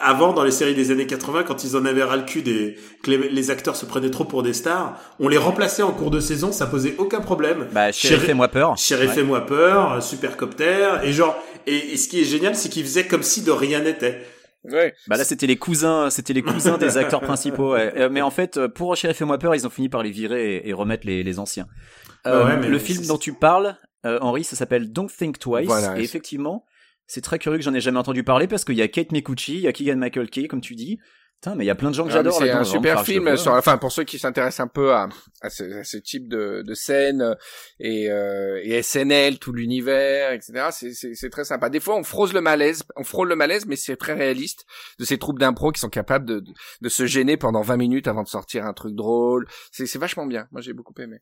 avant, dans les séries des années 80, quand ils en avaient ras le cul des, que les, les acteurs se prenaient trop pour des stars, on les remplaçait en cours de saison, ça posait aucun problème. Bah, chérie, Chérie- fais-moi peur. Chérie, Ouais. fais-moi peur, euh, Supercopter, et genre, et, et ce qui est génial, c'est qu'ils faisaient comme si de rien n'était. Ouais. Bah là, c'était les cousins, c'était les cousins des acteurs principaux. ouais. Euh, Mais en fait, euh, pour Chérie fais-moi peur, ils ont fini par les virer et, et remettre les, les anciens. Euh, Bah ouais, mais le film dont tu parles, euh, Henri, ça s'appelle Don't Think Twice. Voilà, et effectivement, c'est très curieux que j'en ai jamais entendu parler parce qu'il y a Kate Micucci, il y a Keegan Michael Key, comme tu dis. Putain, mais il y a plein de gens que Ah, j'adore C'est un super film sur, enfin, pour ceux qui s'intéressent un peu à, à ce, à ce type de, de scène euh, et, euh, et SNL, tout l'univers, etc. C'est, très sympa. Des fois, on frôle le malaise, on frôle le malaise, mais c'est très réaliste de ces troupes d'impro qui sont capables de, de, de se gêner pendant 20 minutes avant de sortir un truc drôle. C'est, vachement bien. Moi, j'ai beaucoup aimé.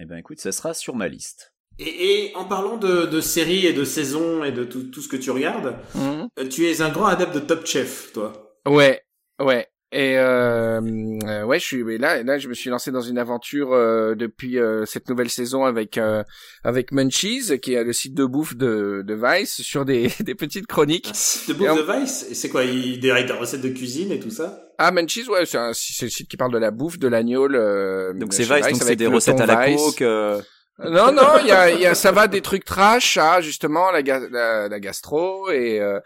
Eh ben écoute, ça sera sur ma liste. Et, et en parlant de, de séries et de saisons et de tout, tout ce que tu regardes, Mhm. euh, tu es un grand adepte de Top Chef, toi. Ouais, ouais. Et euh, euh, ouais, je suis mais là, là, je me suis lancé dans une aventure euh, depuis euh, cette nouvelle saison avec euh, avec Munchies, qui est le site de bouffe de, de Vice, sur des, des petites chroniques. Un site de bouffe de Vice, et c'est quoi, il des, des recettes de cuisine et tout ça? Ah, Munchies, ouais, c'est un c'est le site qui parle de la bouffe, de l'agneau. euh, Donc c'est Vice, donc c'est des recettes à la Vice. coke. Non, non, il y a, y a, ça va des trucs trash à justement la, la, la gastro et, euh,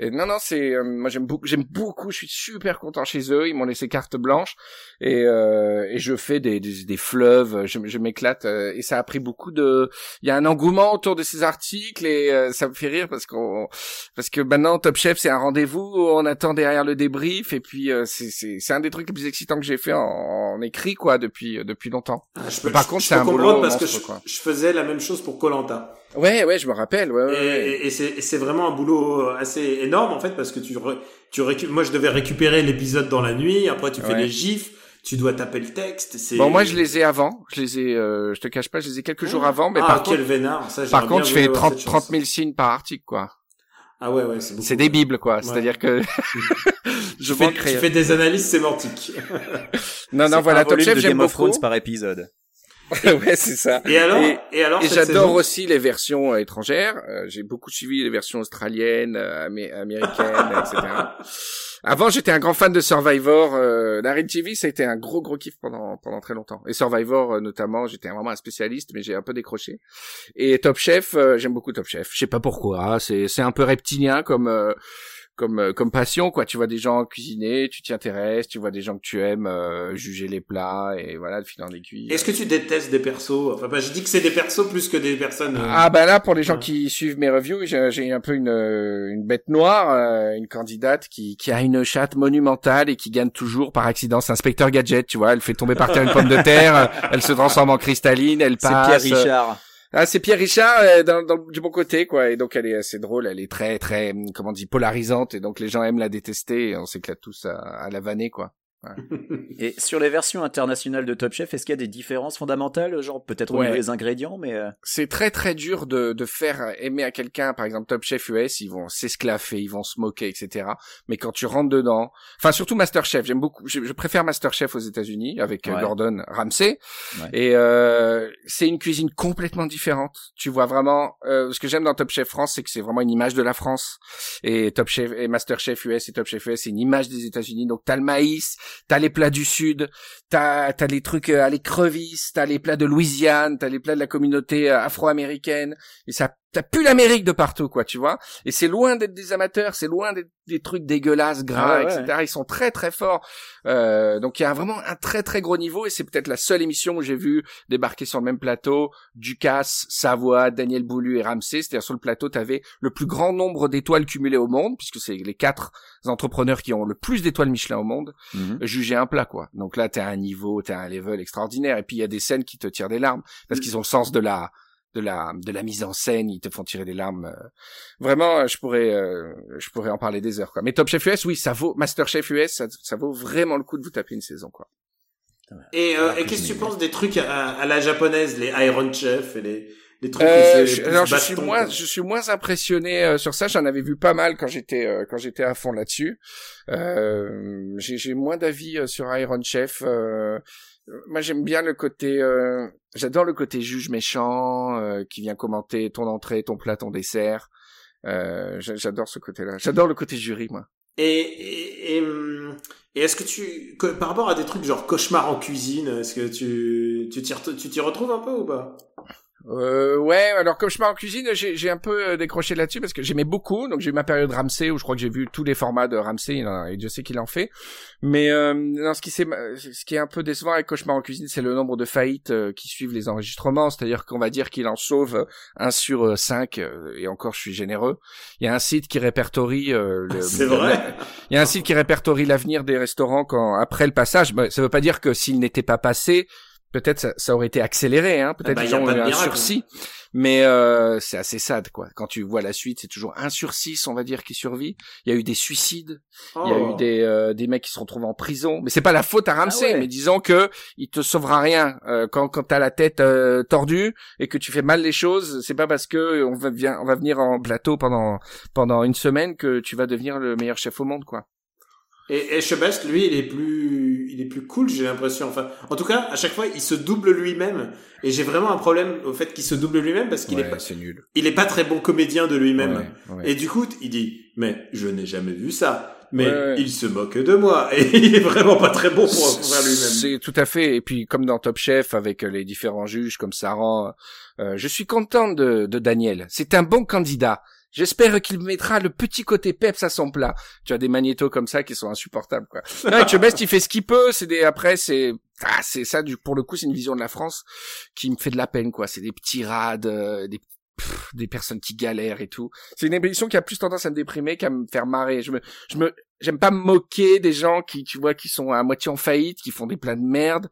et non, non, c'est, euh, moi j'aime j'aime beaucoup, je suis super content chez eux, ils m'ont laissé carte blanche et, euh, et je fais des, des, des fleuves, je, je m'éclate euh, et ça a pris beaucoup de, il y a un engouement autour de ces articles et euh, ça me fait rire parce qu'on, parce que maintenant Top Chef c'est un rendez-vous, on attend derrière le débrief et puis euh, c'est, c'est, un des trucs les plus excitants que j'ai fait en, en écrit quoi depuis, depuis longtemps. Ah, je peux, Par je- contre, c'est un boulot parce que monstre, je, quoi. je faisais la même chose pour Colanta. Ouais, ouais, je me rappelle. Ouais, ouais, Et, ouais. et- et c'est et c'est vraiment un boulot assez énorme en fait parce que tu re- tu récu- moi je devais récupérer l'épisode dans la nuit, après tu fais Ouais. les gifs, tu dois taper le texte. C'est Bon, moi, je les ai avant. Je les ai, euh, je te cache pas, je les ai quelques jours avant, mais ah, par quel contre, vénard. Ça, par contre, bien je fais voulu avoir 30, cette chance. 30 000 signes par article, quoi. Ah ouais ouais c'est. C'est des bibles, quoi. C'est-à-dire que je Tu fais, tu fais des analyses sémantiques. Non, non, voilà, Top Chef, j'aime Game of beaucoup. Thrones par épisode. ouais, c'est ça. Et alors Et- et, alors Et cette j'adore aussi les versions euh, étrangères. Euh, j'ai beaucoup suivi les versions australiennes, euh, amé- américaines, etc. Avant, j'étais un grand fan de Survivor. Euh, la Red TV, ça a été un gros, gros kiff pendant pendant très longtemps. Et Survivor, notamment, j'étais vraiment un spécialiste, mais j'ai un peu décroché. Et Top Chef, j'aime beaucoup Top Chef. Je sais pas pourquoi. C'est c'est un peu reptilien comme. Comme euh, comme passion quoi. Tu vois des gens cuisiner, tu t'y intéresses, tu vois des gens que tu aimes euh, juger les plats et voilà, de fil en aiguille. Est-ce que tu détestes des persos? Enfin, bah, je dis que c'est des persos plus que des personnes. euh, Ah bah là pour les gens Ouais. qui suivent mes reviews, j'ai j'ai un peu une euh, une bête noire, euh, une candidate qui qui a une chatte monumentale et qui gagne toujours par accident. C'est Inspecteur Gadget, tu vois. Elle fait tomber par terre une pomme de terre, elle se transforme en cristalline, elle C'est passe. Pierre Richard. Ah, c'est Pierre Richard euh, dans, du bon côté, quoi. Et donc, elle est assez drôle, elle est très, très, hum, comment on dit, polarisante. Et donc, les gens aiment la détester et on s'éclate tous à, à la vanner, quoi. Et sur les versions internationales de Top Chef, est-ce qu'il y a des différences fondamentales, genre peut-être au Ouais. niveau des ingrédients, mais euh, C'est très, très dur de, de faire aimer à quelqu'un, par exemple, Top Chef US, ils vont s'esclaffer, ils vont se moquer, etc. Mais quand tu rentres dedans, enfin, surtout Masterchef, j'aime beaucoup, je, je préfère Masterchef aux États-Unis avec euh, Ouais. Gordon Ramsay. Ouais. Et euh, c'est une cuisine complètement différente. Tu vois vraiment, euh, ce que j'aime dans Top Chef France, c'est que c'est vraiment une image de la France. Et Top Chef et Masterchef US et Top Chef US, c'est une image des États-Unis. Donc t'as le maïs, t'as les plats du sud, t'as t'as les trucs euh, à l'écrevisse, t'as les plats de Louisiane, t'as les plats de la communauté euh, afro-américaine. Et ça, t'as plus l'Amérique de partout, quoi, tu vois. Et c'est loin d'être des amateurs, c'est loin d'être des trucs dégueulasses, gras, Ah ouais, etc. Ils sont très très forts. Euh, donc il y a vraiment un très très gros niveau. Et c'est peut-être la seule émission où j'ai vu débarquer sur le même plateau Ducasse, Savoie, Daniel Boulu et Ramsey. C'est-à-dire sur le plateau, t'avais le plus grand nombre d'étoiles cumulées au monde, puisque c'est les quatre entrepreneurs qui ont le plus d'étoiles Michelin au monde juger un plat quoi. Donc là t'es à un niveau, t'es à un level extraordinaire et puis il y a des scènes qui te tirent des larmes parce qu'ils ont le sens de la de la de la mise en scène, ils te font tirer des larmes. euh. Vraiment, euh, je pourrais euh, je pourrais en parler des heures quoi. Mais Top Chef US, oui, ça vaut Master Chef US, ça, ça vaut vraiment le coup de vous taper une saison quoi. Et, euh, et qu'est-ce que tu penses des trucs à, à la japonaise, les Iron Chef et les, les trucs où Euh, je, alors je suis moins quoi. je suis moins impressionné euh, sur ça. J'en avais vu pas mal quand j'étais euh, quand j'étais à fond là-dessus. Euh, j'ai j'ai moins d'avis euh, sur Iron Chef. euh, moi j'aime bien le côté euh, j'adore le côté juge méchant euh, qui vient commenter ton entrée, ton plat, ton dessert. Euh, j'a- j'adore ce côté-là. J'adore le côté jury moi. Et, et, et, et est-ce que tu, que- par rapport à des trucs genre cauchemar en cuisine, est-ce que tu, tu t'y, tu t'y retrouves un peu ou pas? Euh, ouais, alors comme je pars en cuisine, j'ai un peu euh, décroché là-dessus parce que j'aimais beaucoup. Donc j'ai eu ma période Ramsey où je crois que j'ai vu tous les formats de Ramsey et Dieu sait qu'il en fait. Mais euh, non, ce qui ce qui est un peu décevant avec Cauchemar en cuisine, c'est le nombre de faillites euh, qui suivent les enregistrements. C'est-à-dire qu'on va dire qu'il en sauve un sur euh, cinq euh, et encore je suis généreux. Il y a un site qui répertorie euh, le, C'est vrai il y a un site qui répertorie l'avenir des restaurants quand après le passage. Bah, ça veut pas dire que s'il n'était pas passé, peut-être ça, ça aurait été accéléré. Hein. Peut-être a gens pas ont eu un sursis. Mais euh, c'est assez sad, quoi. Quand tu vois la suite, c'est toujours un sur six, on va dire, qui survit. Il y a eu des suicides. Il y a Oh. eu des euh, des mecs qui se retrouvent en prison. Mais c'est pas la faute à Ramsey. Ah ouais. Mais disons que il te sauvera rien Euh, quand quand t'as la tête euh, tordue et que tu fais mal les choses. C'est pas parce que on va vient on va venir en plateau pendant pendant une semaine que tu vas devenir le meilleur chef au monde, quoi. Et, et Chebest, lui, il est plus, il est plus cool, j'ai l'impression. Enfin, en tout cas, à chaque fois, il se double lui-même. Et j'ai vraiment un problème au fait qu'il se double lui-même parce qu'il est pas, c'est nul. il est pas très bon comédien de lui-même. Ouais, ouais. Et du coup, il dit, mais je n'ai jamais vu ça. Mais Ouais, ouais. il se moque de moi. Et il est vraiment pas très bon pour faire lui-même. C'est tout à fait. Et puis comme dans Top Chef, avec euh, les différents juges comme Saran, euh, je suis content de, de Daniel. C'est un bon candidat. J'espère qu'il mettra le petit côté peps à son plat. Tu as des magnétos comme ça qui sont insupportables, quoi. Non, Chebest, il fait ce qu'il peut. C'est des, après, c'est, ah, c'est ça, du, pour le coup, c'est une vision de la France qui me fait de la peine, quoi. C'est des petits rades, euh, des, pff, des personnes qui galèrent et tout. C'est une émission qui a plus tendance à me déprimer qu'à me faire marrer. Je me, je me, j'aime pas me moquer des gens qui, tu vois, qui sont à moitié en faillite, qui font des plats de merde.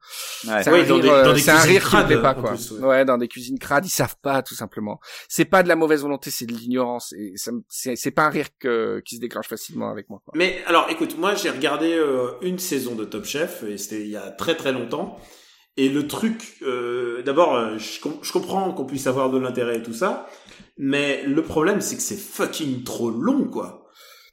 Ouais. C'est un euh, un rire qui me plaît pas, quoi. plus, ouais. ouais. dans des cuisines crades, ils savent pas, tout simplement. C'est pas de la mauvaise volonté, c'est de l'ignorance. Et ça me- c'est, c'est pas un rire que, qui se déclenche facilement avec moi. quoi. Mais alors, écoute, moi j'ai regardé euh, une saison de Top Chef et c'était il y a très très longtemps. Et le truc, euh, d'abord, euh, je, com- je comprends qu'on puisse avoir de l'intérêt et tout ça, mais le problème c'est que c'est fucking trop long, quoi.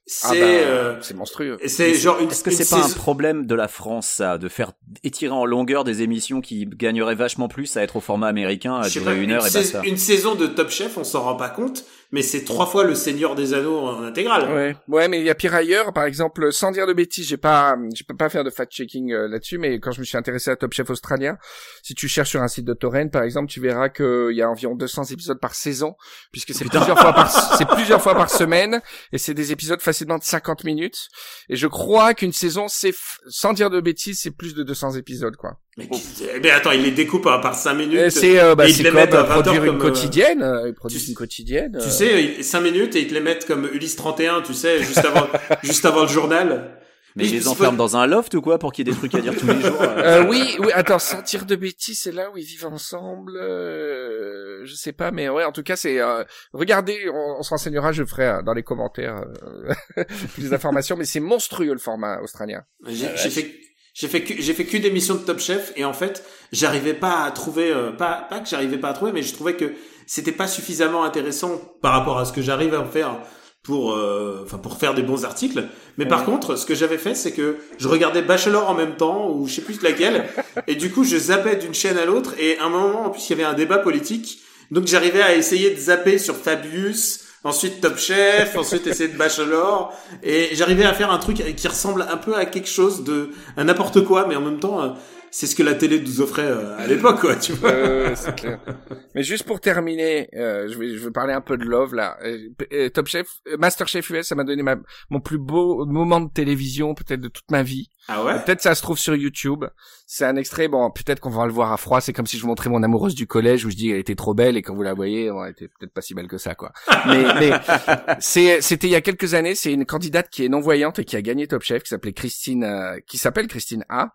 C'est, Ah bah, euh, c'est monstrueux. c'est genre une. Est-ce que c'est pas un problème de la France, ça, de faire étirer en longueur des émissions qui gagneraient vachement plus à être au format américain, à durer pas, une heure et basta une saison de Top Chef, on s'en rend pas compte, mais c'est trois fois le Seigneur des Anneaux en intégrale. Ouais, ouais, mais il y a pire ailleurs. Par exemple, sans dire de bêtises, j'ai pas, je peux pas faire de fact-checking euh, là-dessus, mais quand je me suis intéressé à Top Chef australien, si tu cherches sur un site de Torrent, par exemple, tu verras qu'il y a environ 200 épisodes par saison, puisque c'est plusieurs fois par, c'est plusieurs fois par semaine, et c'est des épisodes facilement de 50 minutes. Et je crois qu'une saison, c'est, f- sans dire de bêtises, c'est plus de 200 épisodes, quoi. Mais, qui- mais attends, il les découpe hein, par 5 minutes. C'est, euh, bah, comme mettent à euh, 20 heures produire une comme, euh, quotidienne. euh, Ils produisent tu- une quotidienne. Tu euh. sais, 5 minutes et ils te les mettent comme Ulysse 31, tu sais, juste avant, juste avant le journal. Mais ils les enferment dans un loft ou quoi pour qu'il y ait des trucs à dire tous les jours euh. Euh, oui, oui, attends, sans dire de bêtises, c'est là où ils vivent ensemble. Euh, je sais pas, mais ouais, en tout cas, c'est. euh, regardez, on, on se renseignera, je ferai euh, dans les commentaires euh, plus d'informations, mais c'est monstrueux le format australien. J'ai j'ai fait, j'ai fait que, j'ai fait qu'une émission de Top Chef et en fait, j'arrivais pas à trouver, euh, pas, pas que j'arrivais pas à trouver, mais je trouvais que c'était pas suffisamment intéressant par rapport à ce que j'arrive à faire pour, euh, enfin, pour faire des bons articles. Mais par contre, ce que j'avais fait, c'est que je regardais Bachelor en même temps, ou je sais plus laquelle, et du coup, je zappais d'une chaîne à l'autre, et à un moment, en plus, il y avait un débat politique, donc j'arrivais à essayer de zapper sur Fabius, ensuite Top Chef, ensuite essayer de Bachelor, et j'arrivais à faire un truc qui ressemble un peu à quelque chose de, à n'importe quoi, mais en même temps, euh, c'est ce que la télé nous offrait euh, à l'époque, quoi, tu vois. Mais juste pour terminer, euh, je vais je vais parler un peu de Love là. Top Chef, Master Chef US, ça m'a donné ma, mon plus beau moment de télévision peut-être de toute ma vie. Ah ouais? Peut-être ça se trouve sur YouTube. C'est un extrait. Bon, peut-être qu'on va le voir à froid. C'est comme si je vous montrais mon amoureuse du collège où je dis elle était trop belle et quand vous la voyez, elle était peut-être pas si belle que ça, quoi. Mais, mais c'était il y a quelques années. C'est une candidate qui est non voyante et qui a gagné Top Chef, qui s'appelait Christine, euh, qui s'appelle Christine A.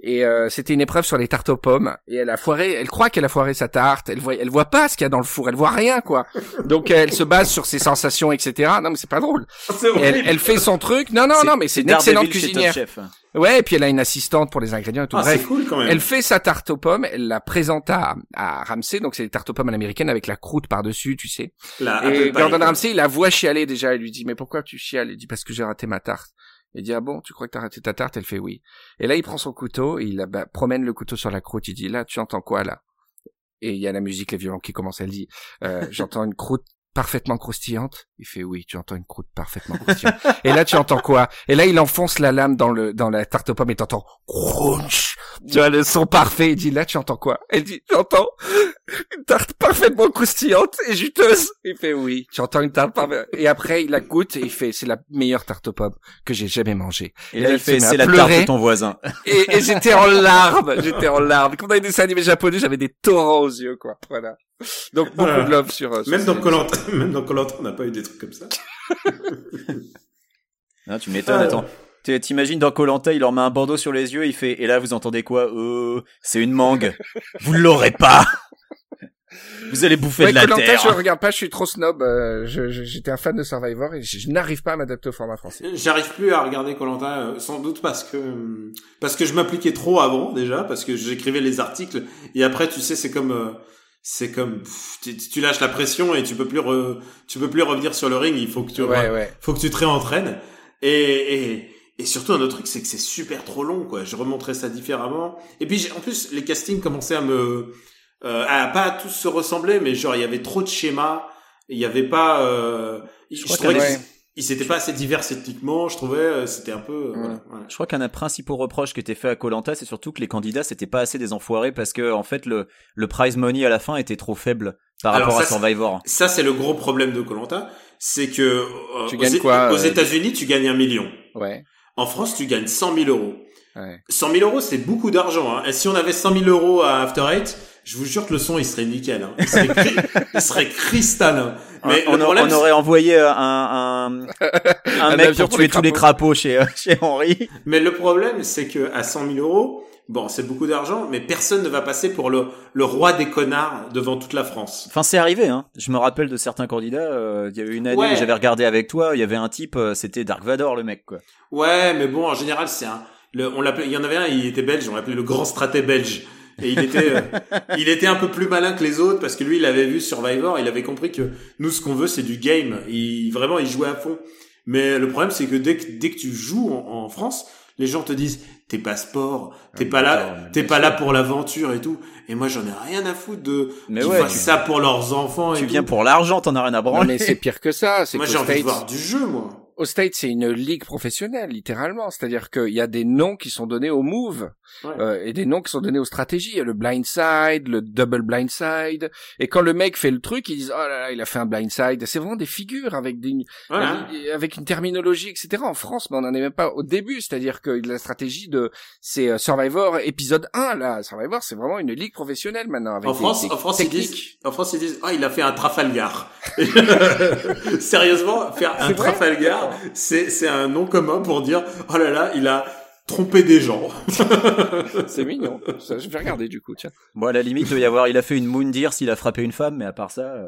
Et euh, c'était une épreuve sur les tartes aux pommes. Et elle a foiré. Elle croit qu'elle a foiré sa tarte. Elle voit, elle voit pas ce qu'il y a dans le four. Elle voit rien, quoi. Donc elle se base sur ses sensations, etc. Non, mais c'est pas drôle. Elle, elle fait son truc. Non, non, non, mais c'est une excellente cuisinière. Ouais, et puis elle a une assistante pour les ingrédients et tout. Ah, c'est cool quand même. elle fait sa tarte aux pommes, elle la présente à, à Ramsey, donc c'est des tartes aux pommes à l'américaine avec la croûte par-dessus, tu sais. La et Gordon. Ramsay, il la voit chialer déjà, il lui dit, mais pourquoi tu chiales? Il dit, parce que j'ai raté ma tarte. Il dit, ah bon, tu crois que t'as raté ta tarte? Elle fait oui. Et là, il prend son couteau, il la- bah, promène le couteau sur la croûte, il dit, là, tu entends quoi, là? Et il y a la musique, les violons qui commencent, elle dit, euh, j'entends une croûte parfaitement croustillante. Il fait oui, tu entends une croûte parfaitement croustillante. et là, tu entends quoi? Et là, il enfonce la lame dans le dans la tarte aux pommes et t'entends crunch. Tu vois le son parfait. Il dit là, tu entends quoi? Elle dit j'entends une tarte parfaitement croustillante et juteuse. Il fait oui, tu entends une tarte parfaite. Et après, il la goûte et il fait c'est la meilleure tarte aux pommes que j'ai jamais mangée. Et là, il fait, c'est la tarte de ton voisin. Et, et j'étais en larmes, j'étais en larmes. Comme dans les dessins animés japonais, j'avais des torrents aux yeux, quoi. Voilà. Donc beaucoup Voilà. de love sur. euh, sur Même dans Colanta, même dans Colanta, on n'a pas eu des trucs comme ça. Non, tu m'étonnes, Ah. attends. Tu- T'imagines dans Colanta, il leur met un bandeau sur les yeux, il fait, et là vous entendez quoi? Euh, c'est une mangue. vous l'aurez pas. Vous allez bouffer Ouais, de la Koh-Lanta, terre. je regarde pas, je suis trop snob. euh, je- je- J'étais un fan de Survivor et je, je n'arrive pas à m'adapter au format français. J'arrive plus à regarder Colanta, sans doute parce que euh, parce que je m'appliquais trop avant déjà, parce que j'écrivais les articles et après tu sais c'est comme euh, c'est comme pff, tu, tu lâches la pression et tu peux plus re- tu peux plus revenir sur le ring, il faut que tu Ouais, ouais. faut que tu te réentraînes et et et surtout un autre truc c'est que c'est super trop long quoi. Je remonterais ça différemment et puis j'ai- en plus les castings commençaient à me euh, à pas tous se ressembler mais genre il y avait trop de schémas, il y avait pas euh, je, crois trouvais qu'à- que ouais. ils s'étaient pas assez divers ethniquement, je trouvais, euh, c'était un peu, euh, Ouais. voilà, voilà. Je crois qu'un des principaux reproches qui était fait à Colanta, c'est surtout que les candidats c'était pas assez des enfoirés parce que en fait le le prize money à la fin était trop faible par Alors rapport à ça, Survivor. Ça, c'est le gros problème de Colanta, c'est que euh, Tu aux, quoi, aux euh, États-Unis, tu gagnes un million. Ouais. En France, tu gagnes 100 000 euros. Ouais. 100 000 euros, c'est beaucoup d'argent. Hein. Et si on avait 100 000 euros à After Eight, je vous jure que le son, il serait nickel. Hein. Il, serait cri- il serait cristallin. Mais on, problème, on aurait envoyé un un, un, Un mec pour tuer les tous les crapauds chez euh, chez Henri. mais le problème, c'est que à 100 000 euros, bon, c'est beaucoup d'argent, mais personne ne va passer pour le, le roi des connards devant toute la France. Enfin, c'est arrivé, hein. Je me rappelle de certains candidats. euh, Il y a eu une année Ouais. où j'avais regardé avec toi. Il y avait un type, euh, c'était Dark Vador, le mec, quoi. Ouais, mais bon, en général, c'est un. Le, on l'appelait. Il y en avait un, il était belge. On l'appelait le grand straté belge. Et il était, euh, il était un peu plus malin que les autres parce que lui, il avait vu Survivor. Il avait compris que nous, ce qu'on veut, c'est du game. Il vraiment, il jouait à fond. Mais le problème, c'est que dès que dès que tu joues en, en France, les gens te disent t'es pas sport, t'es Ah, pas là, t'es pas là pour l'aventure et tout. Et moi, j'en ai rien à foutre de Mais ouais, fassent tu- ça pour leurs enfants. et Tu tout. viens pour l'argent, t'en as rien à Non, branler. mais c'est pire que ça. C'est Moi, j'ai envie de voir du jeu, moi. Au State, c'est une ligue professionnelle, littéralement. C'est-à-dire qu'il y a des noms qui sont donnés aux moves Ouais. euh, et des noms qui sont donnés aux stratégies. Il y a le blind side, le double blind side. Et quand le mec fait le truc, ils disent oh là là, il a fait un blind side. C'est vraiment des figures avec des hein. avec une terminologie, etc. En France, mais on n'en est même pas au début. C'est-à-dire que la stratégie de c'est euh, Survivor épisode 1 là. Survivor, c'est vraiment une ligue professionnelle maintenant. Avec En des- France, des en France, ils disent, en France, ils disent, ah, il a fait un Trafalgar. Sérieusement, faire un Trafalgar, c'est, c'est un nom commun pour dire, oh là là, il a trompé des gens. c'est mignon. Ça, je vais regarder du coup. Tiens. Bon, à la limite, il doit y avoir, il a fait une Moundir s'il a frappé une femme, mais à part ça, euh,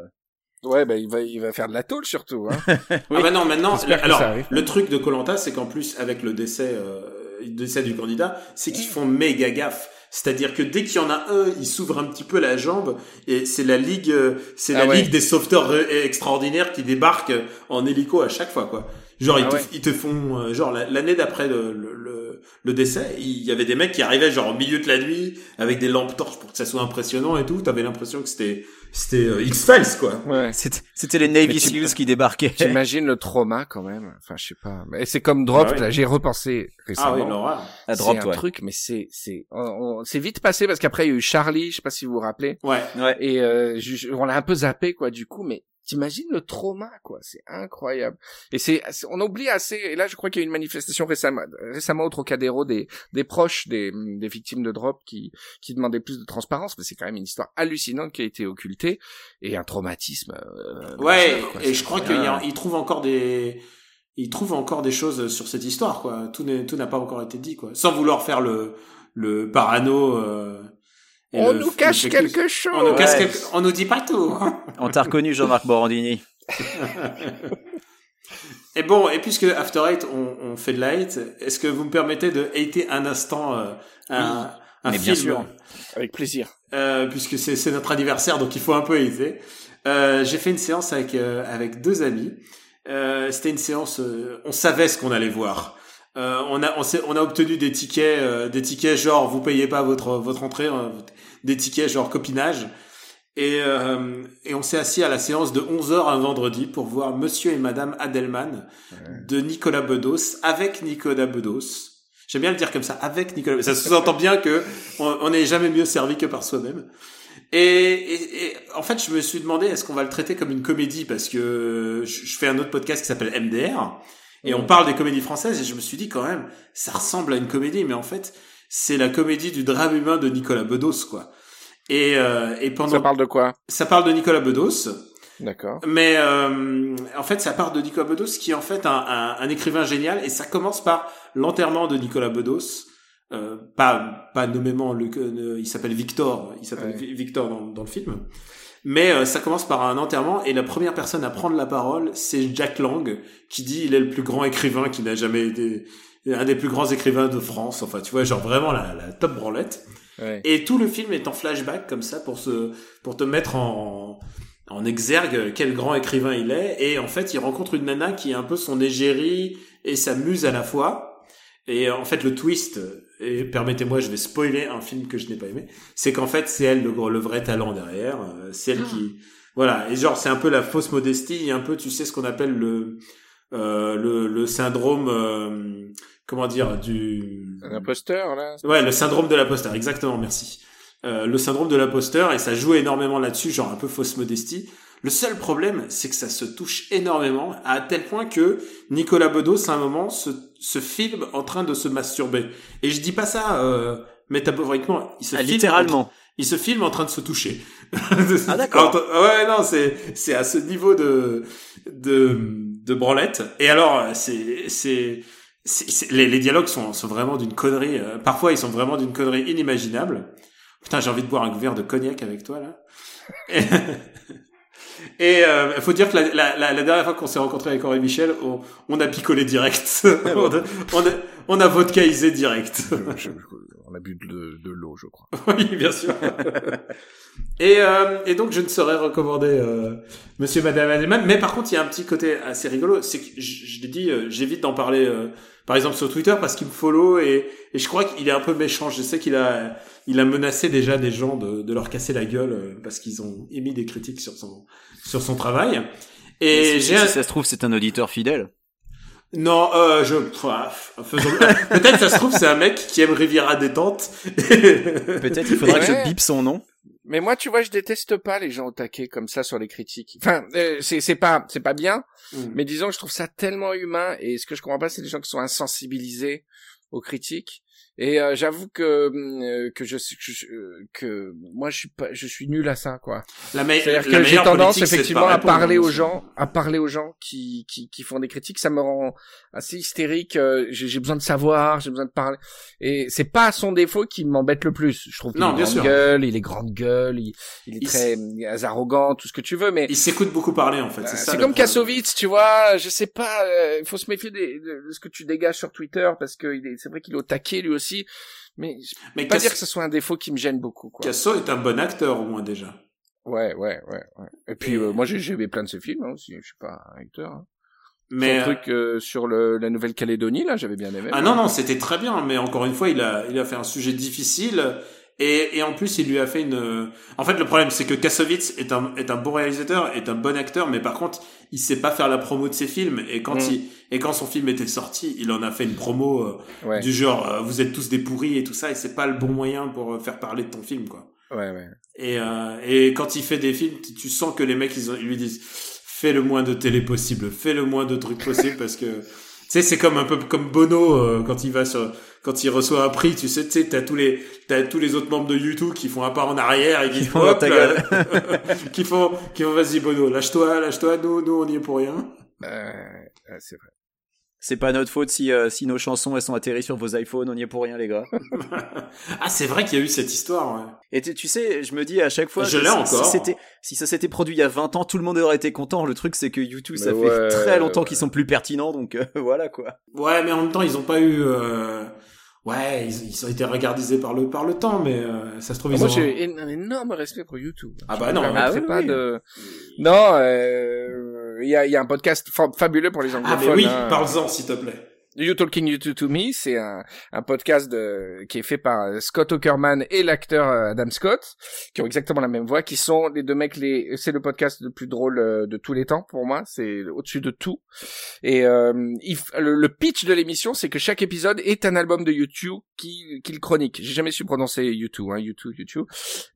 Ouais, bah il va il va faire de la tôle surtout. Hein. Ah bah non, maintenant, que alors, le truc de Colanta, c'est qu'en plus, avec le décès, euh, le décès du candidat, c'est qu'ils font méga gaffe. C'est-à-dire que dès qu'il y en a un, il s'ouvre un petit peu la jambe et c'est la ligue, euh, c'est Ah la ouais. ligue des sauveteurs extraordinaires qui débarquent en hélico à chaque fois, quoi. Genre, ils, Ah te, ouais. ils te font, euh, genre, la- l'année d'après le, le, le, le décès, il y avait des mecs qui arrivaient genre au milieu de la nuit avec des lampes torches pour que ça soit impressionnant et tout. T'avais l'impression que c'était, c'était euh, X-Files, quoi. Ouais. c'était c'était les Navy Seals qui débarquaient. T'imagines le trauma quand même. Enfin, je sais pas. Mais c'est comme Drop. Ah ouais. Là, j'ai repensé Ah récemment. oui, l'horreur. À c'est drop, un ouais. truc, mais c'est c'est on- on- c'est vite passé parce qu'après il y a eu Charlie. Je sais pas si vous vous rappelez. Ouais. Ouais. Et euh, je- je- on l'a un peu zappé quoi. Du coup, mais t'imagines le trauma quoi. C'est incroyable. Et c'est on oublie assez. Et là, je crois qu'il y a eu une manifestation récemment récemment au Trocadéro des des proches des des victimes de Drop qui qui demandaient plus de transparence. Mais c'est quand même une histoire hallucinante qui a été occultée et un traumatisme. euh, Ouais, majeur, et je crois qu'il y a- il trouve encore des, il trouve encore des choses sur cette histoire, quoi. Tout n'est, tout n'a pas encore été dit, quoi. Sans vouloir faire le, le parano. Euh, et On le- nous cache le- quelque chose. On nous cache quelque- on nous dit pas tout. hein. On t'a reconnu, Jean-Marc Morandini. Et bon, et puisque After Eight, on, on fait de la hate, est-ce que vous me permettez de hater un instant euh, un, un mais film bien sûr. Avec plaisir. euh, puisque c'est c'est notre anniversaire, donc il faut un peu hater. Euh, J'ai fait une séance avec euh, avec deux amis. Euh, C'était une séance, euh, on savait ce qu'on allait voir. Euh, on a on, s'est- on a obtenu des tickets, euh, des tickets genre vous payez pas votre votre entrée, euh, des tickets genre copinage. Et, euh, et on s'est assis à la séance de 11h un vendredi pour voir Monsieur et Madame Adelman de Nicolas Bedos avec Nicolas Bedos. J'aime bien le dire comme ça, avec Nicolas. Ça sous-entend bien que on on n'est jamais mieux servi que par soi-même. Et, et- et en fait, je me suis demandé est-ce qu'on va le traiter comme une comédie? Parce que je, je fais un autre podcast qui s'appelle MDR et on parle des comédies françaises et je me suis dit quand même ça ressemble à une comédie, mais en fait c'est la comédie du drame humain de Nicolas Bedos quoi. Et, euh, et pendant Ça parle de quoi? Ça parle de Nicolas Bedos. D'accord. Mais euh, en fait, ça part de Nicolas Bedos, qui est en fait un, un, un écrivain génial, et ça commence par l'enterrement de Nicolas Bedos. Euh, pas pas nommément, le, euh, il s'appelle Victor, il s'appelle Ouais. Victor dans, dans le film. Mais euh, ça commence par un enterrement, et la première personne à prendre la parole, c'est Jack Lang, qui dit il est le plus grand écrivain qui n'a jamais été un des plus grands écrivains de France. Enfin, tu vois, genre vraiment la, la top branlette. Ouais. Et tout le film est en flashback comme ça pour se pour te mettre en en exergue quel grand écrivain il est et en fait il rencontre une nana qui est un peu son égérie et sa muse à la fois et en fait le twist et permettez-moi je vais spoiler un film que je n'ai pas aimé c'est qu'en fait c'est elle le, gros- le vrai talent derrière euh, c'est elle qui voilà et genre c'est un peu la fausse modestie et un peu tu sais ce qu'on appelle le euh, le, le syndrome euh, comment dire du Un imposteur, là Ouais, le syndrome de l'imposteur, exactement, merci. Euh, le syndrome de l'imposteur, et ça joue énormément là-dessus, genre un peu fausse modestie. Le seul problème, c'est que ça se touche énormément, à tel point que Nicolas Bedos, à un moment, se, se filme en train de se masturber. Et je dis pas ça euh, métaphoriquement, il se Ah, filme littéralement. il se filme en train de se toucher. Ah, d'accord. Ouais, non, c'est c'est à ce niveau de de de branlette. Et alors, c'est c'est c'est- c'est- les, les dialogues sont sont vraiment d'une connerie. euh, Parfois, ils sont vraiment d'une connerie inimaginable. Putain, j'ai envie de boire un verre de cognac avec toi là. Et, euh, faut dire que la, la, la, la dernière fois qu'on s'est rencontré avec Henri Michel, on, on a picolé direct. on, a, on a on a vodkaisé direct. Je- je- On a bu de, de l'eau, je crois. Oui, bien sûr. et, euh, et donc, je ne saurais recommander euh, Monsieur, Madame Adelman. Mais par contre, il y a un petit côté assez rigolo. C'est que, je, je l'ai dit, euh, j'évite d'en parler, euh, par exemple, sur Twitter parce qu'il me follow et, et je crois qu'il est un peu méchant. Je sais qu'il a, il a menacé déjà des gens de, de leur casser la gueule euh, parce qu'ils ont émis des critiques sur son, sur son travail. Et si, j'ai si ça se trouve, c'est un auditeur fidèle. Non, euh, je... Peut-être ça se trouve c'est un mec qui aime Riviera détente. Peut-être il faudra que je bip son nom. Mais moi, tu vois, je déteste pas les gens au taquet comme ça sur les critiques. Enfin, euh, c'est c'est pas c'est pas bien, Mm. mais disons que je trouve ça tellement humain. Et ce que je comprends pas, c'est les gens qui sont insensibilisés aux critiques. Et euh, j'avoue que euh, que je que, euh, que moi je suis pas je suis nul à ça quoi. C'est-à-dire que j'ai tendance effectivement à parler aux gens, à parler aux gens qui qui, qui font des critiques. Ça me rend assez hystérique. euh, J'ai j'ai besoin de savoir, j'ai besoin de parler. Et c'est pas son défaut qui m'embête le plus. Je trouve qu'il est grande sûr. gueule, il est grande gueule, il, il est Il très euh, arrogant, tout ce que tu veux. Mais Il s'écoute beaucoup parler en fait. euh, C'est, ça, c'est le comme. Kassovitz, tu vois. Je sais pas. euh, Il faut se méfier des- de, de ce que tu dégages sur Twitter parce que il est- c'est vrai qu'il est au taquet lui aussi. Mais je Mais peux pas dire que ce soit un défaut qui me gêne beaucoup. Quoi. Casso est un bon acteur au moins déjà. Ouais, ouais, ouais, ouais. Et puis Et- euh, moi j'ai aimé plein de ses films hein, aussi. Je suis pas un acteur. Hein. Mais Son truc euh, sur le, la Nouvelle-Calédonie là, j'avais bien aimé. ah non non, c'était très bien. Mais encore une fois, il a il a fait un sujet difficile. Et, et en plus, il lui a fait une. En fait, le problème, c'est que Kassovitz est un est un bon réalisateur, est un bon acteur, mais par contre, il sait pas faire la promo de ses films. Et quand Mm. il et quand son film était sorti, il en a fait une promo euh, Ouais, du genre euh, vous êtes tous des pourris et tout ça. Et c'est pas le bon moyen pour euh, faire parler de ton film, quoi. ouais, ouais. Et, euh, et quand il fait des films, tu, sens que les mecs, ils, ont- ils lui disent fais le moins de télé possible, fais le moins de trucs possible parce que sais, c'est comme un peu comme Bono euh, quand il va sur quand il reçoit un prix, tu sais, tu sais, t'as tous les t'as tous les autres membres de YouTube qui font un pas en arrière et qui Qui font hop, qui font qui font vas-y Bono, lâche-toi, lâche-toi, nous nous on y est pour rien. Euh, c'est vrai. C'est pas notre faute si, euh, si nos chansons elles sont atterries sur vos iPhones, on y est pour rien les gars. ah, c'est vrai qu'il y a eu cette histoire. Ouais. Et tu, tu sais, je me dis à chaque fois, Je que l'ai si, encore. Si, ça s'était produit il y a 20 ans, tout le monde aurait été content. Le truc c'est que YouTube, ça fait très longtemps ouais. qu'ils sont plus pertinents, donc euh, voilà quoi. Ouais, mais en même temps, ils ont pas eu. euh, Ouais, ils, ils ont été regardisés par le par le temps, mais euh, ça se trouve ils Moi ont. j'ai un énorme respect pour YouTube. Ah Je bah non, ah oui, pas oui. de. Non, euh, il y a y a un podcast fa- fabuleux pour les Ah anglophones. mais oui, hein. parle-en s'il te plaît. You Talking You to, to Me, c'est un, un podcast de, qui est fait par euh, Scott Okerman et l'acteur euh, Adam Scott, qui ont exactement la même voix, qui sont les deux mecs les, c'est le podcast le plus drôle euh, de tous les temps pour moi, c'est au-dessus de tout. Et euh, il f- le, le pitch de l'émission, c'est que chaque épisode est un album de YouTube qui qu'il chronique. J'ai jamais su prononcer YouTube, hein, YouTube, YouTube,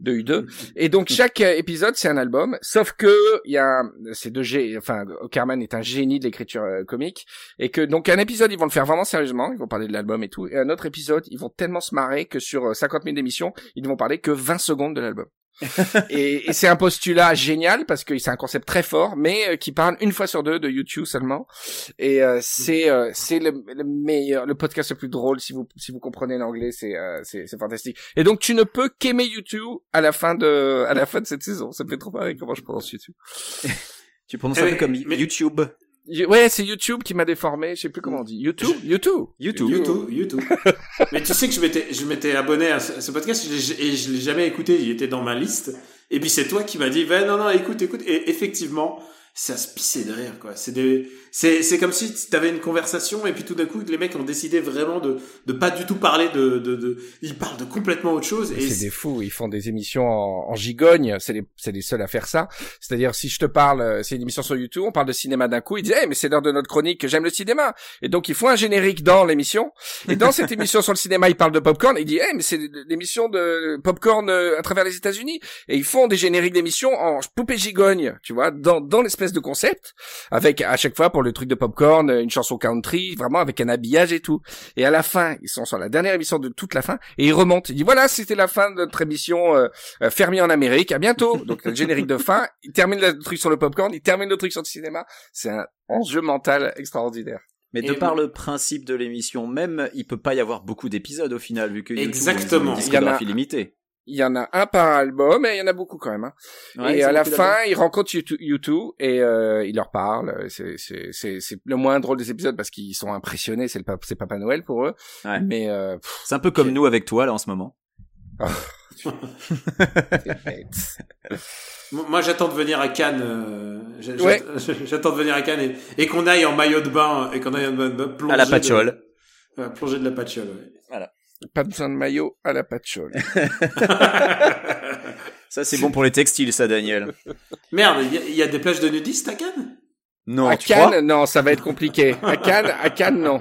de U2. Et donc chaque euh, épisode c'est un album, sauf que il y a c'est de G, enfin Okerman est un génie de l'écriture euh, comique et que donc un épisode ils vont le faire vraiment sérieusement, ils vont parler de l'album et tout, et un autre épisode ils vont tellement se marrer que sur euh, 50 000 émissions ils ne vont parler que 20 secondes de l'album. et, et c'est un postulat génial parce que c'est un concept très fort, mais euh, qui parle une fois sur deux de YouTube seulement. Et euh, c'est euh, c'est le, le meilleur, le podcast le plus drôle si vous si vous comprenez l'anglais, c'est euh, c'est c'est fantastique. Et donc tu ne peux qu'aimer YouTube à la fin de à la fin de cette saison. Ça me fait trop marrer comment je prononce YouTube. Tu prononces Eh un oui, peu comme mais- YouTube. Ouais, c'est YouTube qui m'a déformé. Je sais plus comment on dit. YouTube, YouTube, YouTube. YouTube, YouTube. Mais tu sais que je m'étais, je m'étais abonné à ce, podcast je l'ai- et je l'ai jamais écouté. Il était dans ma liste. Et puis c'est toi qui m'as dit, ben non non, écoute, écoute. Et effectivement, ça se pissait de rire quoi. C'est des, c'est c'est comme si tu avais une conversation et puis tout d'un coup les mecs ont décidé vraiment de de pas du tout parler de de, de ils parlent de complètement autre chose. Et C'est des fous, ils font des émissions en, en gigogne, c'est les, c'est les seuls à faire ça. C'est-à-dire, si je te parle, euh, c'est une émission sur YouTube, on parle de cinéma d'un coup, ils disent, Eh, mais c'est l'heure de notre chronique, j'aime le cinéma. Et donc, ils font un générique dans l'émission. Et dans cette émission sur le cinéma, ils parlent de popcorn, ils disent, Eh, mais c'est l'émission de popcorn euh, à travers les États-Unis. Et ils font des génériques d'émissions en poupée gigogne, tu vois, dans, dans l'espèce de concept, avec à chaque fois pour le truc de popcorn, euh, une chanson country, vraiment avec un habillage et tout. Et à la fin, ils sont sur la dernière émission de toute la fin, et ils remontent. Ils disent voilà, c'était la fin de notre émission euh, euh, Fermier en Amérique. À bientôt. Donc le générique de fin. Ils terminent le truc sur le popcorn, ils terminent le truc sur le cinéma. C'est un enjeu mental extraordinaire. Mais de Et- par le principe de l'émission même, il peut pas y avoir beaucoup d'épisodes au final, vu que YouTube, Exactement. ont une Il y en a- discographie limitée. Il y en a un par album, et il y en a beaucoup quand même. hein. Ouais, et à la fin, d'albums. ils rencontrent YouTube, et euh, ils leur parlent. C'est c'est c'est c'est le moins drôle des épisodes parce qu'ils sont impressionnés. C'est le pa- c'est Papa Noël pour eux. Ouais. Mais euh, C'est un peu comme nous avec toi là en ce moment. Moi, j'attends de venir à Cannes. euh, Ouais. J'attends de venir à Cannes et, et qu'on aille en maillot de bain et qu'on aille en maillot de bain plonger À la de- patchole. euh, plonger de la patchole. ouais. Pas besoin de maillot à la patchole. Ça c'est bon pour les textiles, ça, Daniel. Merde, il y, a- il y a des plages de nudistes à Cannes? Non, à tu Cannes, crois? non, ça va être compliqué. À Cannes, à Cannes, non.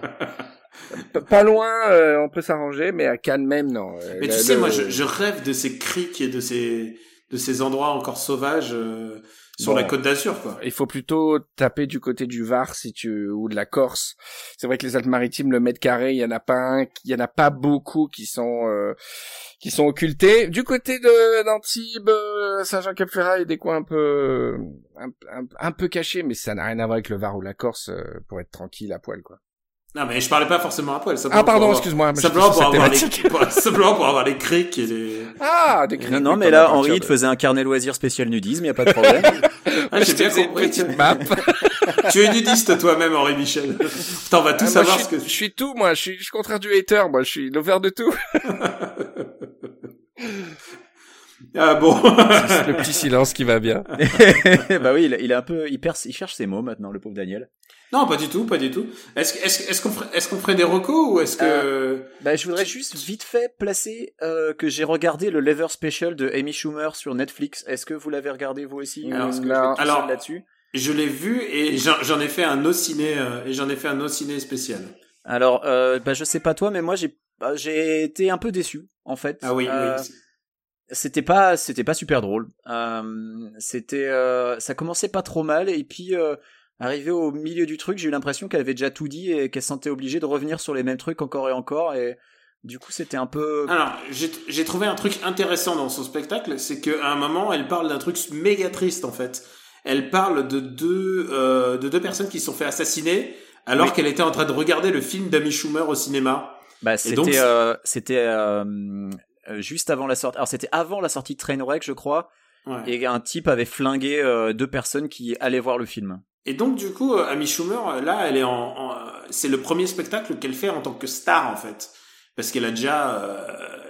P- Pas loin, euh, on peut s'arranger, mais à Cannes même, non. Euh, Mais le- tu sais, le- moi, je, je rêve de ces criques et de ces de ces endroits encore sauvages euh, sur Bon. la Côte d'Azur, quoi. Il faut plutôt taper du côté du Var si tu ou de la Corse. C'est vrai que les Alpes-Maritimes, le mètre carré, il y en a pas un, il y en a pas beaucoup qui sont euh, qui sont occultés. Du côté de d'Antibes, euh, Saint-Jean-Cap-Ferrat, il y a des coins un peu un, un- un peu cachés, mais ça n'a rien à voir avec le Var ou la Corse euh, pour être tranquille à poil, quoi. Non, mais je parlais pas forcément à poil. Ah pardon, excuse-moi. Simplement pour avoir les, simplement pour avoir les criques et les. Ah, des Non, non, oui, mais là, Henri, il de- te faisait un carnet loisir spécial nudisme, y a pas de problème. Ah, j'ai bien une compris. petite map. tu es nudiste, toi, même, Henri Michel. Putain, on va tous Ah, savoir ce que. je suis tout, moi. Je suis, je suis contraire du hater, moi. Je suis l'over de tout. Ah bon. C'est le petit silence qui va bien. bah oui, il, il est un peu, il, il cherche ses mots maintenant, le pauvre Daniel. non, pas du tout, pas du tout. Est-ce qu'on ferait, des recos ou est-ce que Bah, je voudrais juste vite fait placer euh, que j'ai regardé le Lever Special de Amy Schumer sur Netflix. Est-ce que vous l'avez regardé vous aussi Non. Parce que je vais tout Alors- là-dessus? je l'ai vu et j'en ai fait un no ciné euh, et j'en ai fait un no ciné spécial. Alors, euh, bah, je sais pas toi, mais moi j'ai bah, j'ai été un peu déçu en fait. Ah oui, Euh, oui. C'était pas c'était pas super drôle. Euh, c'était euh, ça commençait pas trop mal et puis euh, arrivé au milieu du truc, j'ai eu l'impression qu'elle avait déjà tout dit et qu'elle se sentait obligée de revenir sur les mêmes trucs encore et encore et du coup c'était un peu Alors, j'ai j'ai trouvé un truc intéressant dans son spectacle, c'est qu'à un moment, elle parle d'un truc méga triste en fait. Elle parle de deux euh, de deux personnes qui se sont fait assassiner alors Oui. qu'elle était en train de regarder le film d'Amy Schumer au cinéma. Bah, c'était euh, c'était euh, euh, juste avant la sortie. Alors c'était avant la sortie de Trainwreck, je crois, Ouais. et un type avait flingué euh, deux personnes qui allaient voir le film. Et donc du coup, euh, Amy Schumer, euh, là, elle est en, en- euh, c'est le premier spectacle qu'elle fait en tant que star en fait, parce qu'elle a déjà, euh,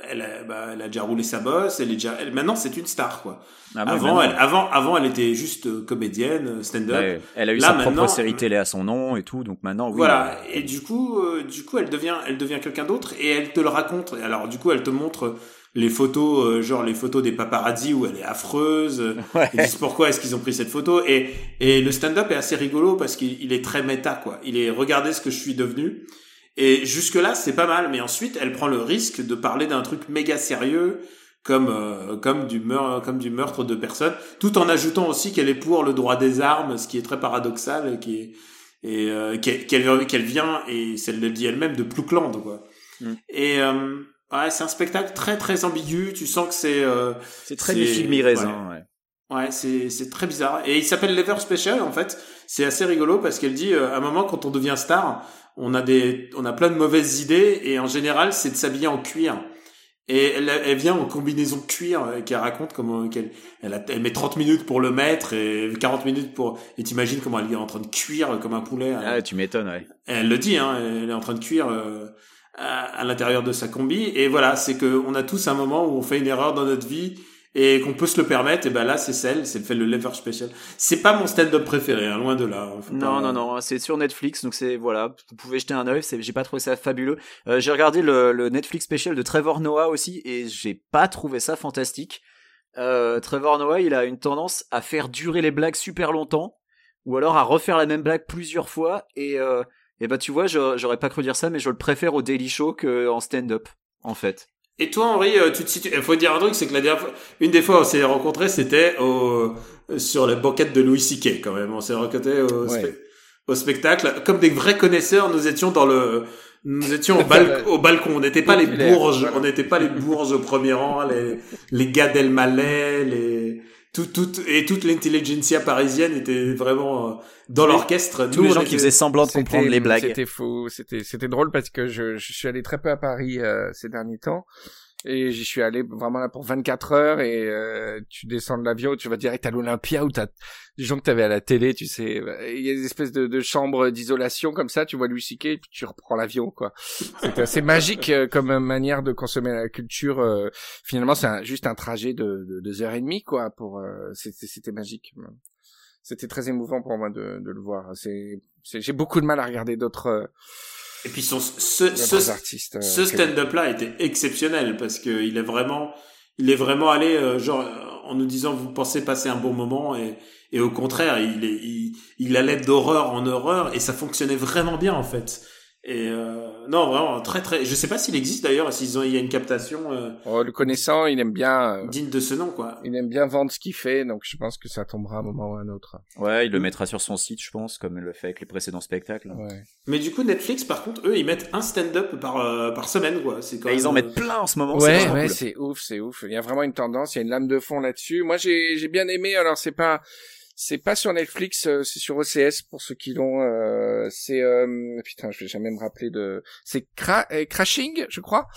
elle, a, bah, elle a déjà roulé sa bosse, elle est déjà, elle, maintenant c'est une star quoi. Ah, bah, avant, elle, avant, avant, elle était juste euh, comédienne, euh, stand-up. ouais, elle a eu Là, sa propre série télé à son nom et tout, donc maintenant oui. Voilà. euh, Et du coup, euh, du coup, elle devient, elle devient quelqu'un d'autre et elle te le raconte. Alors, du coup, elle te montre les photos, euh, genre les photos des paparazzi où elle est affreuse. Ouais. Ils disent pourquoi est-ce qu'ils ont pris cette photo? Et, et le stand-up est assez rigolo parce qu'il il est très méta, quoi. Il est regardez ce que je suis devenu. Et jusque là, c'est pas mal. Mais ensuite, elle prend le risque de parler d'un truc méga sérieux. Comme euh, comme du meurtre comme du meurtre de personnes, tout en ajoutant aussi qu'elle est pour le droit des armes, ce qui est très paradoxal et qui est et euh, qu'elle qu'elle qu'elle vient et elle le dit elle-même de Ploukland quoi. Mm. Et euh, ouais, c'est un spectacle très très ambigu. Tu sens que c'est euh, c'est très du film raisin. Ouais. ouais, c'est c'est très bizarre. Et il s'appelle Lever Special en fait. C'est assez rigolo parce qu'elle dit euh, à un moment quand on devient star, on a des on a plein de mauvaises idées et en général c'est de s'habiller en cuir. Et elle, elle vient en combinaison cuir euh, qu'elle raconte comment qu'elle elle, a- elle met 30 minutes pour le mettre et 40 minutes pour et t'imagines comment elle est en train de cuire comme un poulet. hein. Ah, tu m'étonnes, ouais. Et Elle le dit, hein, elle est en train de cuire euh, à, à l'intérieur de sa combi. Et voilà, c'est que on a tous un moment où on fait une erreur dans notre vie et qu'on peut se le permettre. Et ben là, c'est celle, c'est fait le lever special. C'est pas mon stand-up préféré, hein, loin de là. hein, faut Non, pas- non, non, c'est sur Netflix, donc c'est voilà, vous pouvez jeter un œil. J'ai pas trouvé ça fabuleux. Euh, j'ai regardé le, le Netflix special de Trevor Noah aussi, et j'ai pas trouvé ça fantastique. Euh, Trevor Noah, il a une tendance à faire durer les blagues super longtemps, ou alors à refaire la même blague plusieurs fois. Et euh, et bah tu vois, j'aurais pas cru dire ça, mais je le préfère au Daily Show qu'en stand-up, en fait. Et toi, Henri, euh, tu te situes. Il faut dire un truc, c'est que la dernière fois, une des fois où on s'est rencontrés, c'était au sur la banquette de Louis C.K. quand même. On s'est rencontrés au, Ouais. spe- au spectacle. Comme des vrais connaisseurs, nous étions dans le, nous étions au, bal- au balcon. On n'était pas les bourges, on n'était pas les bourges au premier rang, les les gars d'El Malais, les tout, tout, et toute l'intelligentsia parisienne était vraiment euh, dans l'orchestre. Tous les gens qui faisaient semblant de comprendre les blagues. C'était fou, c'était c'était drôle parce que je, je suis allé très peu à Paris euh, ces derniers temps et j'y suis allé vraiment là pour 24 heures et euh, tu descends de l'avion, tu vas direct à l'Olympia où t'as des gens que t'avais à la télé, tu sais, il y a des espèces de, chambres d'isolation comme ça, tu vois Louis C.K. et puis tu reprends l'avion quoi. C'était assez magique euh, comme manière de consommer la culture. euh, finalement, c'est juste un trajet de, de deux heures et demie quoi pour. euh, c'était magique. C'était très émouvant pour moi de, le voir. C'est, c'est- j'ai beaucoup de mal à regarder d'autres, euh, Et puis son, ce, d'autres ce, artistes. euh, ce que- stand-up là était exceptionnel parce que il est vraiment il est vraiment allé euh, genre en nous disant vous pensez passer un bon moment et, et au contraire, il, est, il, il allait d'horreur en horreur et ça fonctionnait vraiment bien en fait. Et euh, non, vraiment très très. Je sais pas s'il existe d'ailleurs, s'ils ont, il y a une captation euh, Oh, le connaissant, il aime bien, euh, digne de ce nom quoi. il aime bien vendre ce qu'il fait, donc je pense que ça tombera à un moment ou à un autre. Ouais, il le mettra sur son site, je pense, comme il le fait avec les précédents spectacles. Ouais. Mais du coup, Netflix, par contre, eux, ils mettent un stand-up par euh, par semaine quoi. C'est quand Et ils en même, mettent plein en ce moment. c'est Ouais, ouais, cool. c'est ouf, c'est ouf. Il y a vraiment une tendance, il y a une lame de fond là-dessus. Moi, j'ai j'ai bien aimé. Alors, c'est pas c'est pas sur Netflix, euh, c'est sur OCS pour ceux qui l'ont. euh, c'est euh, putain, je vais jamais me rappeler de. C'est Cra- euh, Crashing, je crois.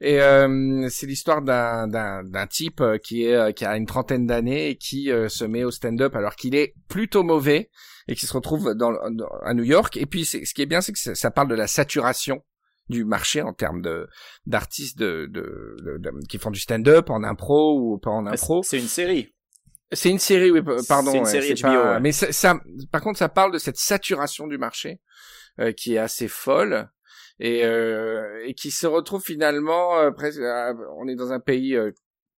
Et euh, c'est l'histoire d'un d'un d'un type euh, qui est qui a une trentaine d'années et qui se met au stand-up alors qu'il est plutôt mauvais et qui se retrouve dans, dans- à New York. Et puis, ce qui est bien, c'est que ça, ça parle de la saturation du marché en termes de d'artistes de, de, de- de- qui font du stand-up en impro ou pas en Ah, impro. C'est une série. C'est une série, oui, pardon. C'est une série HBO, pas- ouais. Mais ça, ça- par contre, ça parle de cette saturation du marché euh, qui est assez folle et, euh, et qui se retrouve finalement euh, presque. à- on est dans un pays euh,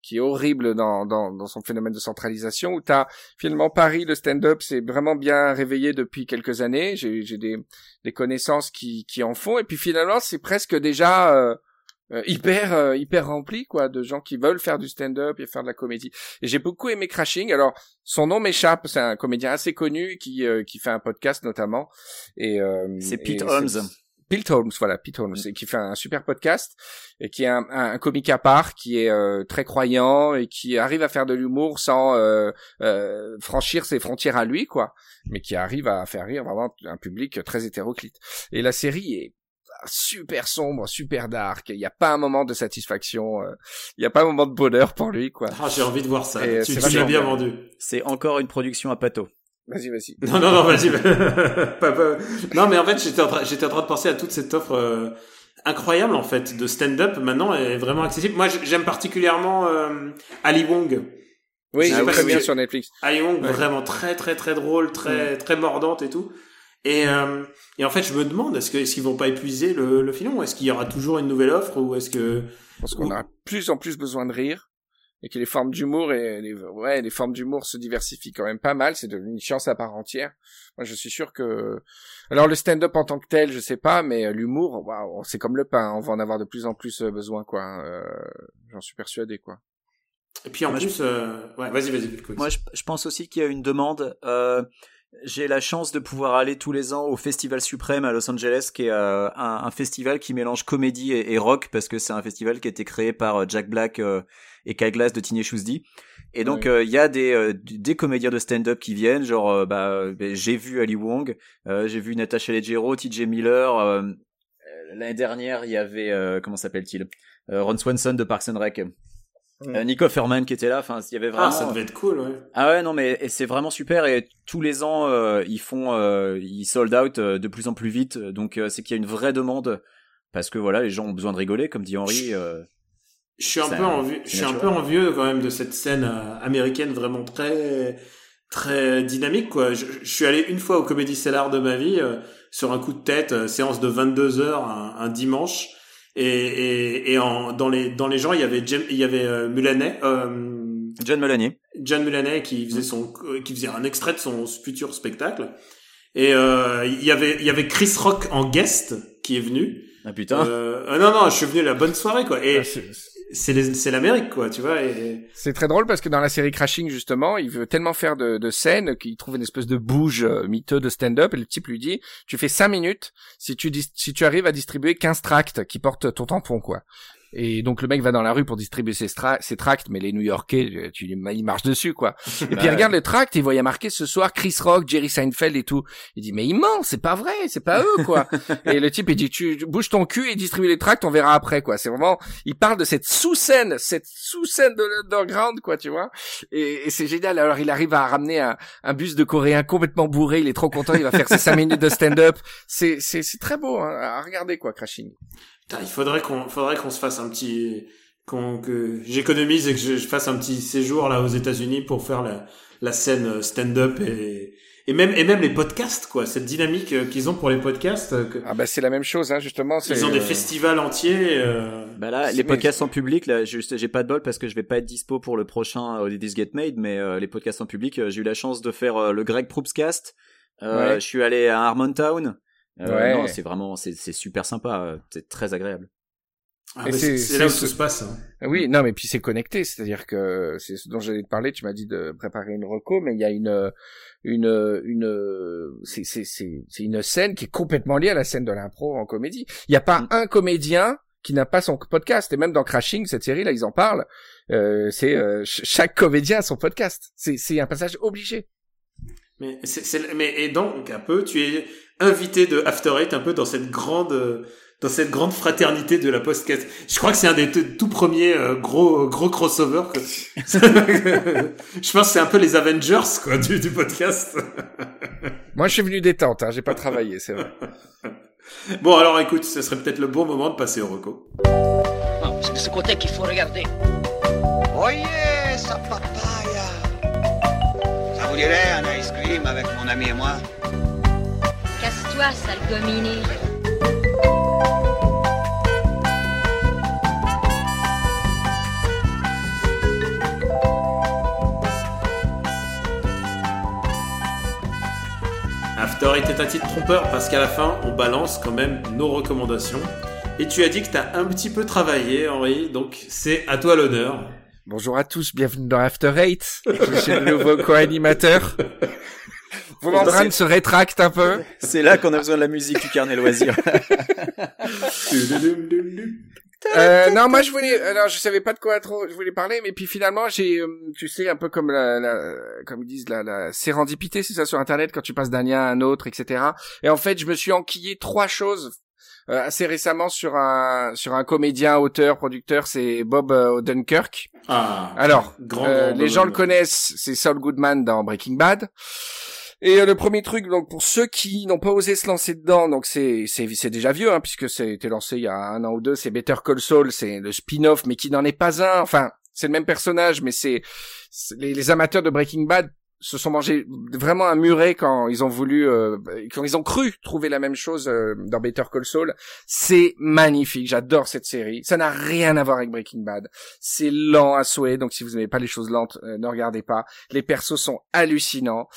qui est horrible dans, dans, dans son phénomène de centralisation où t'as finalement Paris le stand-up c'est vraiment bien réveillé depuis quelques années. J'ai des des connaissances qui qui en font et puis finalement c'est presque déjà euh, euh, hyper euh, hyper rempli quoi de gens qui veulent faire du stand-up et faire de la comédie. Et j'ai beaucoup aimé Crashing. Alors son nom m'échappe, c'est un comédien assez connu qui euh, qui fait un podcast notamment et euh, C'est et Pete Holmes. Pete Holmes, voilà, Pete Holmes, et qui fait un super podcast et qui est un, un, un comique à part, qui est euh, très croyant et qui arrive à faire de l'humour sans euh, euh, franchir ses frontières à lui, quoi, mais qui arrive à faire rire vraiment un public très hétéroclite. Et la série est super sombre, super dark. Il n'y a pas un moment de satisfaction, euh, il n'y a pas un moment de bonheur pour lui, quoi. Ah, j'ai envie de voir ça. Et Tu, c'est tu l'as bien vendu. C'est encore une production à Pato. Vas-y, vas-y. Non, non, non, vas-y. Non, mais en fait, j'étais en, train, j'étais en train de penser à toute cette offre euh, incroyable, en fait, de stand-up, maintenant, est vraiment accessible. Moi, j'aime particulièrement euh, Ali Wong. Oui, très bien sur Netflix. Ali Wong, Ouais. vraiment très, très, très drôle, très, très mordante et tout. Et, euh, et en fait, je me demande, est-ce que est-ce qu'ils vont pas épuiser le, le filon? Est-ce qu'il y aura toujours une nouvelle offre ou est-ce que Parce qu'on a plus en plus besoin de rire et que les formes d'humour et les, ouais, les formes d'humour se diversifient quand même pas mal. C'est devenu une science à part entière. Moi, je suis sûr que, alors le stand-up en tant que tel, je sais pas, mais euh, l'humour, waouh, c'est comme le pain. On va en avoir de plus en plus euh, besoin, quoi. Euh, J'en suis persuadé, quoi. Et puis en Moi, plus, euh... ouais, vas-y, vas-y. Moi, je, je pense aussi qu'il y a une demande. Euh, j'ai la chance de pouvoir aller tous les ans au Festival Suprême à Los Angeles, qui est euh, un, un festival qui mélange comédie et, et rock, parce que c'est un festival qui a été créé par euh, Jack Black euh, et Kyle Glass de Teenage D. Et donc euh, il y a des des comédiens de stand-up qui viennent, genre bah euh, j'ai vu Ali Wong, j'ai vu Natasha Leggero, T.J. Miller. L'année dernière, il y avait comment s'appelle-t-il? Ron Swanson de Parks and Rec. Mm. Euh, Nico Offerman qui était là, enfin il y avait vraiment Ah, ça devait être cool, ouais. ah ouais non mais et c'est vraiment super et tous les ans euh, ils font euh, ils sold out euh, de plus en plus vite donc euh, c'est qu'il y a une vraie demande parce que voilà les gens ont besoin de rigoler comme dit Henri euh, Je suis un peu envieux, je suis un peu envieux quand même de cette scène euh, américaine vraiment très très dynamique quoi. Je, je suis allé une fois au Comedy Cellar de ma vie euh, sur un coup de tête, euh, séance de 22 heures un, un dimanche et et, et en, dans les dans les gens il y avait Jem- il y avait euh, Mulaney, euh, John Mulaney John Mulaney qui faisait son qui faisait un extrait de son futur spectacle. Et euh, il y avait il y avait Chris Rock en guest qui est venu. ah putain. Euh, ah non non, je suis venu la bonne soirée quoi. Et Ah, c'est- l'Amérique quoi, tu vois et C'est très drôle parce que dans la série Crashing justement, il veut tellement faire de, de scènes qu'il trouve une espèce de bouge euh, miteux de stand-up et le type lui dit tu fais cinq minutes si tu dis, si tu arrives à distribuer 15 tracts qui portent ton tampon quoi. Et donc le mec va dans la rue pour distribuer ses, tracts, mais les New-Yorkais, euh, tu, il marche dessus quoi. Et puis il regarde le tract, et il voit y a marqué ce soir Chris Rock, Jerry Seinfeld et tout. Il dit mais il ment, c'est pas vrai, c'est pas eux quoi. et le type il dit tu tu bouges ton cul et distribue les tracts, on verra après quoi. C'est vraiment, il parle de cette sous-scène, cette sous-scène de l'underground quoi, tu vois. Et, et c'est génial. Alors il arrive à ramener un, un bus de Coréens complètement bourré, il est trop content, il va faire ses cinq minutes de stand-up. C'est c'est c'est très beau hein, à regarder quoi, Crashing. Putain, il faudrait qu'on faudrait qu'on se fasse un petit qu'on que j'économise et que je, je fasse un petit séjour là aux États-Unis pour faire la la scène stand-up et et même et même les podcasts quoi, cette dynamique euh, qu'ils ont pour les podcasts. euh, que- Ah bah c'est la même chose, hein, justement. ils ont des euh, festivals entiers. euh, Bah là, les podcasts en public, là, juste, j'ai pas de bol parce que je vais pas être dispo pour le prochain Holidays Get Made, mais euh, les podcasts en public, euh, j'ai eu la chance de faire euh, le Greg Proopscast. Euh, Ouais. Je suis allé à Harmontown. Euh, Ouais. Non, c'est vraiment, c'est c'est super sympa. euh, C'est très agréable. ah, c'est- là où tout se passe. hein. Oui, non, mais puis c'est connecté, c'est-à-dire que c'est ce dont j'allais te parler. Tu m'as dit de préparer une reco, mais il y a une une une c'est c'est c'est c'est une scène qui est complètement liée à la scène de l'impro en comédie. Il n'y a pas Mm. un comédien qui n'a pas son podcast et même dans Crashing cette série là ils en parlent. Euh, c'est euh, ch- chaque comédien a son podcast. C'est c'est un passage obligé. Mais c'est c'est- mais et donc un peu tu es invité de After Eight un peu dans cette grande euh, dans cette grande fraternité de la podcast. Je crois que c'est un des tout premiers euh, gros gros crossover. je pense que c'est un peu les Avengers quoi du, du podcast. Moi je suis venu détente, hein, j'ai pas travaillé, c'est vrai. Bon alors écoute, ce serait peut-être le bon moment de passer au reco. Non, c'est de ce côté qu'il faut regarder. Oyez, sa papaya. Ça vous dirait un ice cream avec mon ami et moi? Casse-toi, sale gominé. After Eight est un titre trompeur parce qu'à la fin, on balance quand même nos recommandations. Et tu as dit que tu as un petit peu travaillé, Henri, donc c'est à toi l'honneur. Bonjour à tous, bienvenue dans After Eight. Je suis le nouveau co-animateur. Valentin se rétracte un peu. C'est là qu'on a besoin de la musique du carnet loisir. Euh, non, moi je voulais, alors je savais pas de quoi trop je voulais parler, mais puis finalement j'ai, euh, tu sais, un peu comme la, la comme ils disent la, la sérendipité, c'est ça sur internet quand tu passes d'un lien à un autre, etc. Et en fait, je me suis enquillé trois choses euh, assez récemment sur un sur un comédien, auteur, producteur, c'est Bob euh, Odenkirk. Ah, Alors, grand, euh, grand les gens Bob. le connaissent, c'est Saul Goodman dans Breaking Bad. Et euh, le premier truc, donc pour ceux qui n'ont pas osé se lancer dedans, donc c'est c'est c'est déjà vieux, hein, puisque ça a été lancé il y a un an ou deux. C'est Better Call Saul, c'est le spin-off, mais qui n'en est pas un. Enfin, c'est le même personnage, mais c'est les amateurs de Breaking Bad se sont mangés vraiment un muret quand ils ont voulu, euh, quand ils ont cru trouver la même chose euh, dans Better Call Saul. C'est magnifique, j'adore cette série. Ça n'a rien à voir avec Breaking Bad. C'est lent à souhait, donc si vous n'aimez pas les choses lentes, euh, ne regardez pas. Les persos sont hallucinants.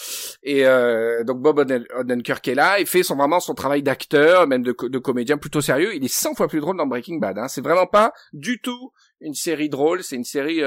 Et euh, donc Bob Oden- Odenkirk est là, il fait son, vraiment son travail d'acteur, même de, co- de comédien plutôt sérieux. Il est 100 fois plus drôle dans Breaking Bad. Hein. C'est vraiment pas du tout une série drôle, c'est une série...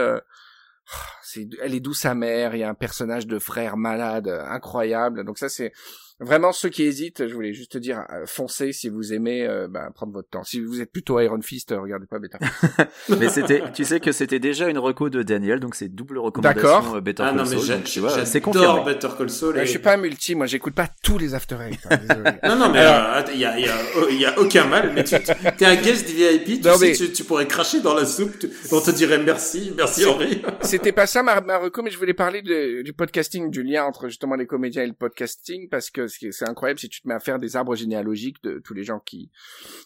Elle est douce amère, il y a un personnage de frère malade euh, incroyable. Donc ça c'est vraiment ceux qui hésitent, je voulais juste te dire euh, foncez si vous aimez euh, bah, prendre votre temps. Si vous êtes plutôt Iron Fist, euh, regardez pas Beta. mais c'était, tu sais que c'était déjà une reco de Daniel, donc c'est double recommandation D'accord. euh, Better Ah Call non mais Saul, j'adore c'est confirmé. Better Call Saul. Euh, et- je suis pas un multi, moi j'écoute pas tous les After Eight. hein. Non, non, mais euh, il y, a, y, a, y a aucun mal. Mais tu es un guest VIP, tu Non, sais, mais- tu, tu pourrais cracher dans la soupe. Tu, on te dirait merci, merci Henri. C'était pas ça ma, ma reco, mais je voulais parler de- du podcasting, du lien entre justement les comédiens et le podcasting, parce que c'est incroyable si tu te mets à faire des arbres généalogiques de tous les gens qui,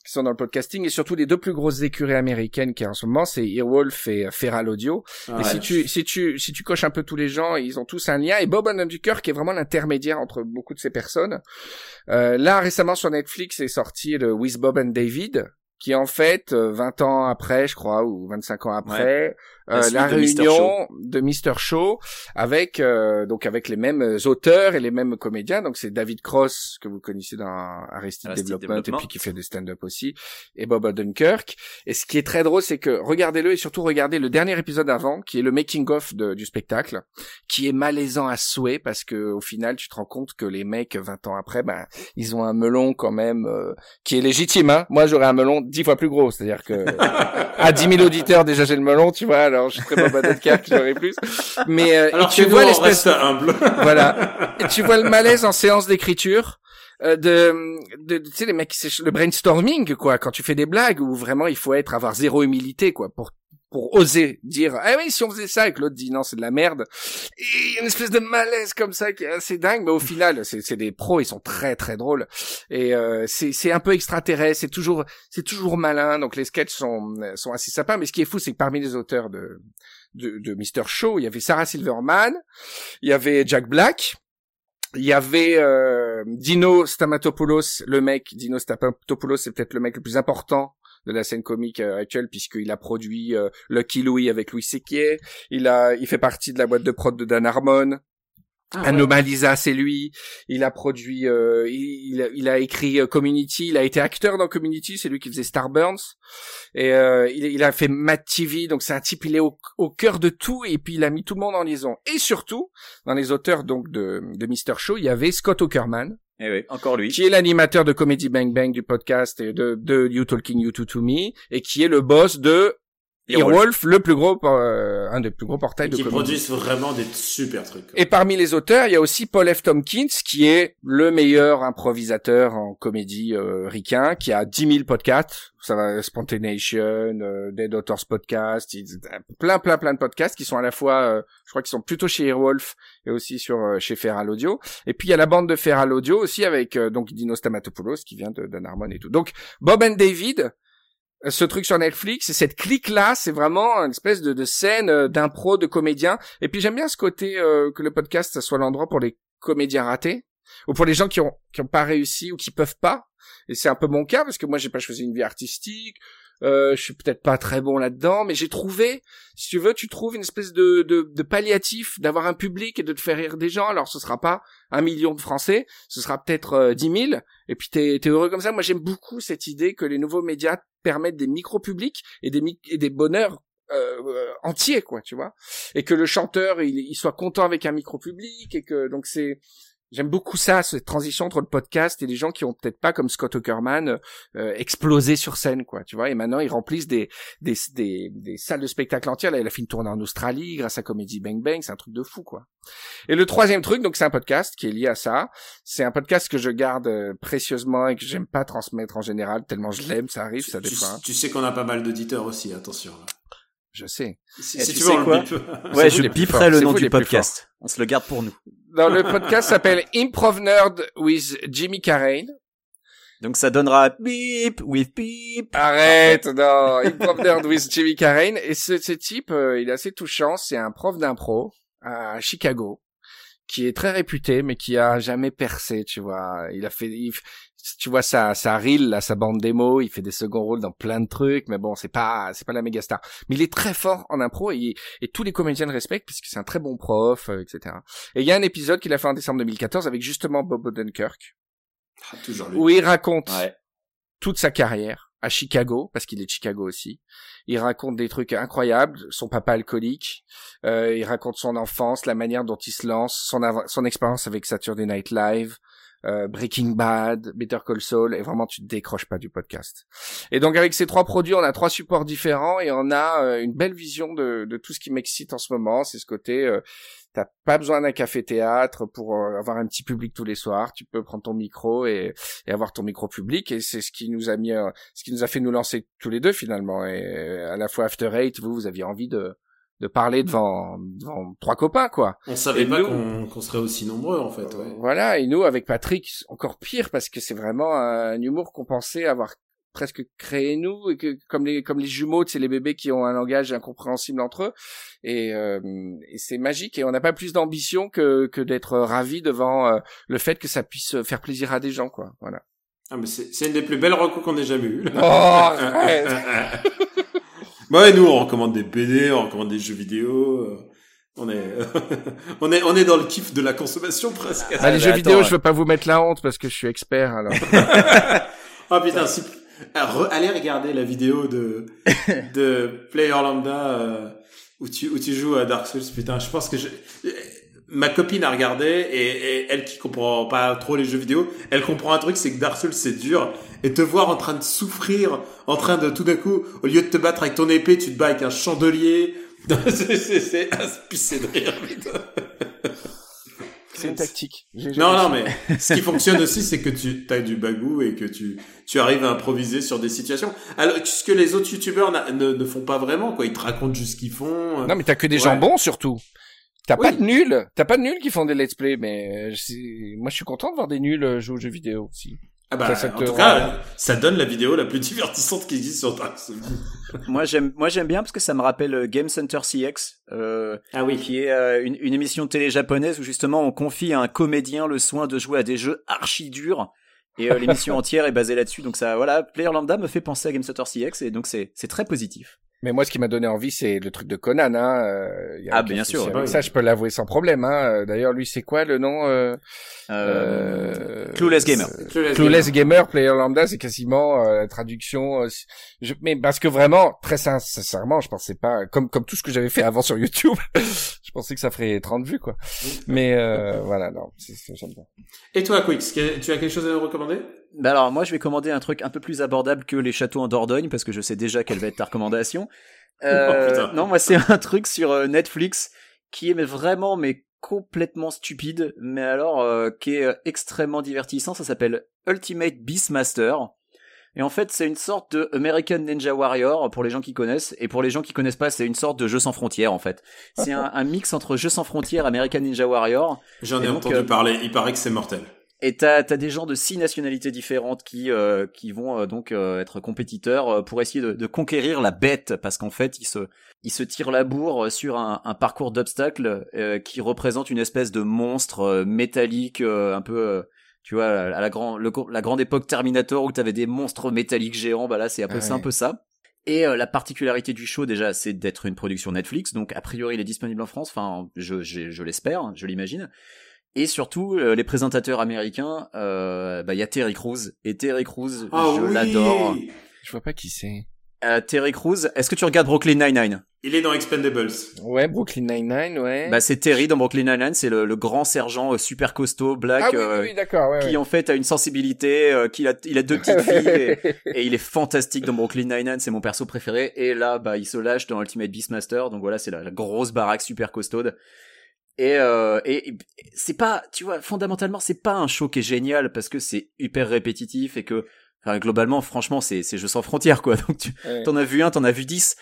qui sont dans le podcasting, et surtout les deux plus grosses écuries américaines qui en ce moment, c'est Earwolf et euh, Feral Audio. Et si tu, si tu, si tu coches un peu tous les gens, ils ont tous un lien. Et Bob Odenkirk qui est vraiment l'intermédiaire entre beaucoup de ces personnes. Euh, là, récemment sur Netflix est sorti le With Bob and David, qui en fait, euh, 20 ans après, je crois, ou 25 ans après, La euh, la de réunion de Mr. Show avec euh, donc avec les mêmes auteurs et les mêmes comédiens. Donc c'est David Cross que vous connaissez dans Arrested, Arrested Development, Development. et puis qui fait des stand-up aussi, et Bob Odenkirk. Et ce qui est très drôle, c'est que regardez-le et surtout regardez le dernier épisode avant, qui est le making of de- du spectacle, qui est malaisant à souhait parce que au final tu te rends compte que les mecs 20 ans après, ben ils ont un melon quand même euh, qui est légitime. Hein. Moi j'aurais un melon dix fois plus gros, c'est-à-dire que à 10 000 auditeurs déjà j'ai le melon, tu vois. Alors je serais Bob Odenkirk, j'aurais plus. Mais euh, Alors tu vois l'espèce humble. voilà. Et tu vois le malaise en séance d'écriture. euh, de, de tu sais les mecs c'est le brainstorming quoi quand tu fais des blagues où vraiment il faut être avoir zéro humilité quoi pour pour oser dire ah oui si on faisait ça et que l'autre dit non c'est de la merde il y a une espèce de malaise comme ça qui est assez dingue mais au final c'est des pros ils sont très très drôles et euh, c'est un peu extraterrestre c'est toujours c'est toujours malin donc les sketchs sont sont assez sympas mais ce qui est fou c'est que parmi les auteurs de de, de Mr Show il y avait Sarah Silverman il y avait Jack Black Il y avait euh, Dino Stamatopoulos, le mec. Dino Stamatopoulos, c'est peut-être le mec le plus important de la scène comique euh, actuelle puisqu'il a produit euh, Lucky Louie avec Louis Sequier. Il a, il fait partie de la boîte de prod de Dan Harmon. Ah, Anomalisa, c'est lui. Il a produit, euh, il, il a, il a écrit euh, Community. Il a été acteur dans Community. C'est lui qui faisait Starburns. Et euh, il, il a fait Mad TV. Donc c'est un type, il est au, au cœur de tout. Et puis il a mis tout le monde en liaison. Et surtout, dans les auteurs donc de, de Mr. Show, il y avait Scott Okerman, Eh oui, encore lui. qui est l'animateur de Comedy Bang Bang du podcast et de, You Talking You To Me, et qui est le boss de Earwolf. Le plus gros, euh, un des plus gros portails de Qui comédie. produisent vraiment des super trucs. Et parmi les auteurs, il y a aussi Paul F. Tompkins, qui est le meilleur improvisateur en comédie euh, ricain, qui a 10 000 podcasts. Ça va, Spontanation, euh, Dead Authors Podcast, plein, plein, plein de podcasts qui sont à la fois, euh, je crois qu'ils sont plutôt chez Earwolf et aussi sur euh, chez Feral Audio. Et puis il y a la bande de Feral Audio aussi avec euh, donc Dino Stamatopoulos qui vient de Dan Harmon et tout. Donc Bob and David, ce truc sur Netflix, et cette clique-là, c'est vraiment une espèce de, de scène euh, d'impro, de comédiens. Et puis j'aime bien ce côté euh, que le podcast, soit l'endroit pour les comédiens ratés, ou pour les gens qui ont qui ont pas réussi ou qui peuvent pas. Et c'est un peu mon cas parce que moi j'ai pas choisi une vie artistique. Euh, je suis peut-être pas très bon là-dedans, mais j'ai trouvé, si tu veux, tu trouves une espèce de, de, de palliatif d'avoir un public et de te faire rire des gens. Alors ce sera pas un million de Français, ce sera peut-être euh, 10 000, et puis t'es es heureux comme ça. Moi j'aime beaucoup cette idée que les nouveaux médias permettent des micro-publics et des, mi- et des bonheurs euh, euh, entiers, quoi, tu vois. Et que le chanteur, il, il soit content avec un micro-public, et que donc c'est... J'aime beaucoup ça, cette transition entre le podcast et les gens qui ont peut-être pas, comme Scott Okerman, euh, explosé sur scène, quoi, tu vois. Et maintenant, ils remplissent des, des, des, des salles de spectacle entières. Là, il a fait une tournée en Australie grâce à Comedy Bang Bang. C'est un truc de fou, quoi. Et le troisième truc, donc c'est un podcast qui est lié à ça. C'est un podcast que je garde euh, précieusement et que j'aime pas transmettre en général, tellement je l'aime, ça arrive, ça Tu, fois. hein. tu sais qu'on a pas mal d'auditeurs aussi, attention. Je sais. Si, tu tu sais veux, quoi bip. Ouais, je biperai forts, le nom du podcast. On se le garde pour nous. Dans le podcast s'appelle Improv Nerd with Jimmy Carrane. Donc ça donnera beep with beep. Arrête, non, Improv Nerd with Jimmy Carrane. Et ce, ce type, euh, il est assez touchant. C'est un prof d'impro à Chicago qui est très réputé, mais qui a jamais percé, tu vois. Il a fait, il tu vois sa sa reel, là, sa bande démo, il fait des seconds rôles dans plein de trucs, mais bon, c'est pas c'est pas la méga star. Mais il est très fort en impro et, et tous les comédiens le respectent puisque c'est un très bon prof, euh, etc. Et il y a un épisode qu'il a fait en décembre 2014 avec justement Bob Odenkirk Ah, toujours lui. où il raconte Ouais. toute sa carrière à Chicago, parce qu'il est de Chicago aussi. Il raconte des trucs incroyables, son papa alcoolique, euh, il raconte son enfance, la manière dont il se lance, son, son expérience avec Saturday Night Live, euh, Breaking Bad, Better Call Saul, et vraiment tu te décroches pas du podcast. Et donc avec ces trois produits, on a trois supports différents et on a euh, une belle vision de, de tout ce qui m'excite en ce moment. C'est ce côté, euh, t'as pas besoin d'un café-théâtre pour euh, avoir un petit public tous les soirs. Tu peux prendre ton micro et, et avoir ton micro public et c'est ce qui nous a mis, euh, ce qui nous a fait nous lancer tous les deux finalement. Et à la fois After Eight, vous, vous aviez envie de de parler devant devant trois copains quoi. On savait Et pas nous- qu'on qu'on serait aussi nombreux, en fait. Ouais. Voilà, et nous, avec Patrick, encore pire parce que c'est vraiment un humour qu'on pensait avoir presque créé nous et que comme les comme les jumeaux, c'est les bébés qui ont un langage incompréhensible entre eux et, euh, et c'est magique et on n'a pas plus d'ambition que que d'être ravi devant euh, le fait que ça puisse faire plaisir à des gens quoi. Voilà. Ah, mais c'est c'est une des plus belles recos qu'on ait jamais eues. Oh. Bah ouais, nous, on recommande des BD, on recommande des jeux vidéo. euh, On est, on est, on est dans le kiff de la consommation presque. Bah, Ah, les mais jeux attends, vidéo, ouais. je veux pas vous mettre la honte parce que je suis expert alors. Ah putain, si... Ah, re- allez regarder la vidéo de, de Player Lambda euh, où tu, où tu joues à Dark Souls. Putain, je pense que je... ma copine a regardé et, et elle qui comprend pas trop les jeux vidéo, elle comprend un truc, c'est que Dark Souls c'est dur et te voir en train de souffrir, en train de tout d'un coup, au lieu de te battre avec ton épée, tu te bats avec un chandelier. c'est, c'est, c'est à se pisser de rire, c'est une tactique. Non, non, mais ce qui fonctionne aussi, c'est que tu as du bagou et que tu, tu arrives à improviser sur des situations. Alors, ce que les autres youtubeurs ne, ne font pas vraiment, quoi. Ils te racontent juste ce qu'ils font. Non, mais t'as que des Ouais. gens bons surtout. T'as Oui. pas de nuls. T'as pas de nuls qui font des let's play, mais euh, moi je suis content de voir des nuls euh, jouer aux jeux vidéo aussi. Ah bah, Ça, ça en tout cas, ça donne la vidéo la plus divertissante qui existe sur Dark Souls. Moi j'aime moi j'aime bien parce que ça me rappelle euh, Game Center CX euh, Ah oui. qui est euh, une, une émission de télé japonaise où justement on confie à un comédien le soin de jouer à des jeux archi durs et euh, l'émission entière est basée là-dessus donc ça voilà Player Lambda me fait penser à Game Center CX et donc c'est c'est très positif. Mais moi, ce qui m'a donné envie, c'est le truc de Conan. Hein. euh, y a Ah, bien sûr, avec oui. Ça, je peux l'avouer sans problème. Hein. Euh, D'ailleurs, lui, c'est quoi le nom euh, Euh, Clueless Gamer. Clueless Gamer, Player Lambda, c'est quasiment euh, la traduction. Euh, je, mais parce que vraiment, très sin- sincèrement, je pensais pas, comme comme tout ce que j'avais fait avant sur YouTube, je pensais que ça ferait 30 vues, quoi. Mais euh, voilà, non, c'est- c'est- j'aime bien. Et toi, Quix, tu as quelque chose à nous recommander? Bah alors moi je vais commander un truc un peu plus abordable que les châteaux en Dordogne parce que je sais déjà quelle va être ta recommandation. Euh, Oh, putain. non moi c'est un truc sur euh, Netflix qui est vraiment mais complètement stupide mais alors euh, qui est euh, extrêmement divertissant. Ça s'appelle Ultimate Beastmaster. Et en fait, c'est une sorte de American Ninja Warrior pour les gens qui connaissent, et pour les gens qui connaissent pas, c'est une sorte de jeu sans frontières en fait. C'est un, un mix entre jeu sans frontières, American Ninja Warrior, J'en ai donc, entendu euh, parler, il paraît que c'est mortel. et t'as as des gens de six nationalités différentes qui euh, qui vont euh, donc euh, être compétiteurs euh, pour essayer de, de conquérir la bête parce qu'en fait ils se ils se tirent la bourre sur un, un parcours d'obstacles euh, qui représente une espèce de monstre métallique euh, un peu euh, tu vois à la grande la grande époque Terminator où t'avais des monstres métalliques géants bah là c'est un peu Ah un peu ça et euh, la particularité du show déjà c'est d'être une production Netflix donc a priori il est disponible en France enfin je je, je l'espère je l'imagine et surtout, euh, les présentateurs américains, euh, bah, il y a Terry Crews. Et Terry Crews, Ah je oui l'adore. Je vois pas qui c'est. Euh, Terry Crews, est-ce que tu regardes Brooklyn Nine-Nine? Il est dans Expendables. Ouais, Brooklyn Nine-Nine, ouais. Bah, c'est Terry dans Brooklyn Nine-Nine, c'est le, le grand sergent euh, super costaud, black, ah oui, euh, oui, oui, d'accord, ouais, qui ouais. en fait a une sensibilité, euh, qu'il a, il a deux petites filles, et, et il est fantastique dans Brooklyn Nine-Nine, c'est mon perso préféré. Et là, bah, il se lâche dans Ultimate Beastmaster, donc voilà, c'est la, la grosse baraque super costaude. Et, euh, et, et c'est pas, tu vois, fondamentalement, c'est pas un show qui est génial parce que c'est hyper répétitif et que, enfin, globalement, franchement, c'est, c'est jeu sans frontières, quoi. Donc, tu, Ouais. t'en as vu un, t'en as vu dix.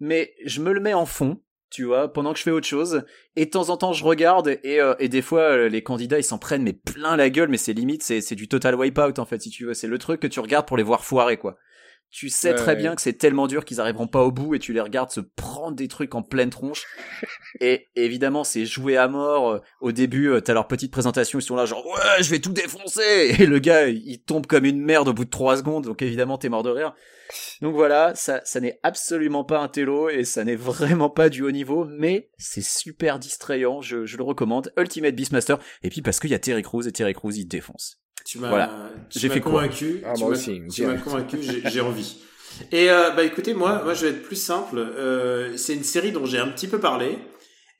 Mais je me le mets en fond, tu vois, pendant que je fais autre chose. Et de temps en temps, je regarde et, euh, et des fois, euh, les candidats, ils s'en prennent mais plein la gueule, mais c'est limite, c'est, c'est du total wipeout, en fait, si tu veux. C'est le truc que tu regardes pour les voir foirer, quoi. Tu sais Ouais, très ouais. bien que c'est tellement dur qu'ils arriveront pas au bout et tu les regardes se prendre des trucs en pleine tronche. et évidemment, c'est joué à mort. Euh, Au début, euh, t'as leur petite présentation, ils sont là genre ouais, je vais tout défoncer. Et le gars, il tombe comme une merde au bout de trois secondes. Donc évidemment, t'es mort de rire. Donc voilà, ça, ça n'est absolument pas un télo et ça n'est vraiment pas du haut niveau, mais c'est super distrayant. Je, je le recommande. Ultimate Beastmaster. Et puis parce qu'il y a Terry Crews et Terry Crews, il défonce. Tu m'as, Voilà. J'ai fait quoi convaincu. Ah, tu moi m'as- aussi, Tu m'as convaincu, j'ai, envie. Et euh, bah écoutez, moi, moi, je vais être plus simple. Euh, c'est une série dont j'ai un petit peu parlé.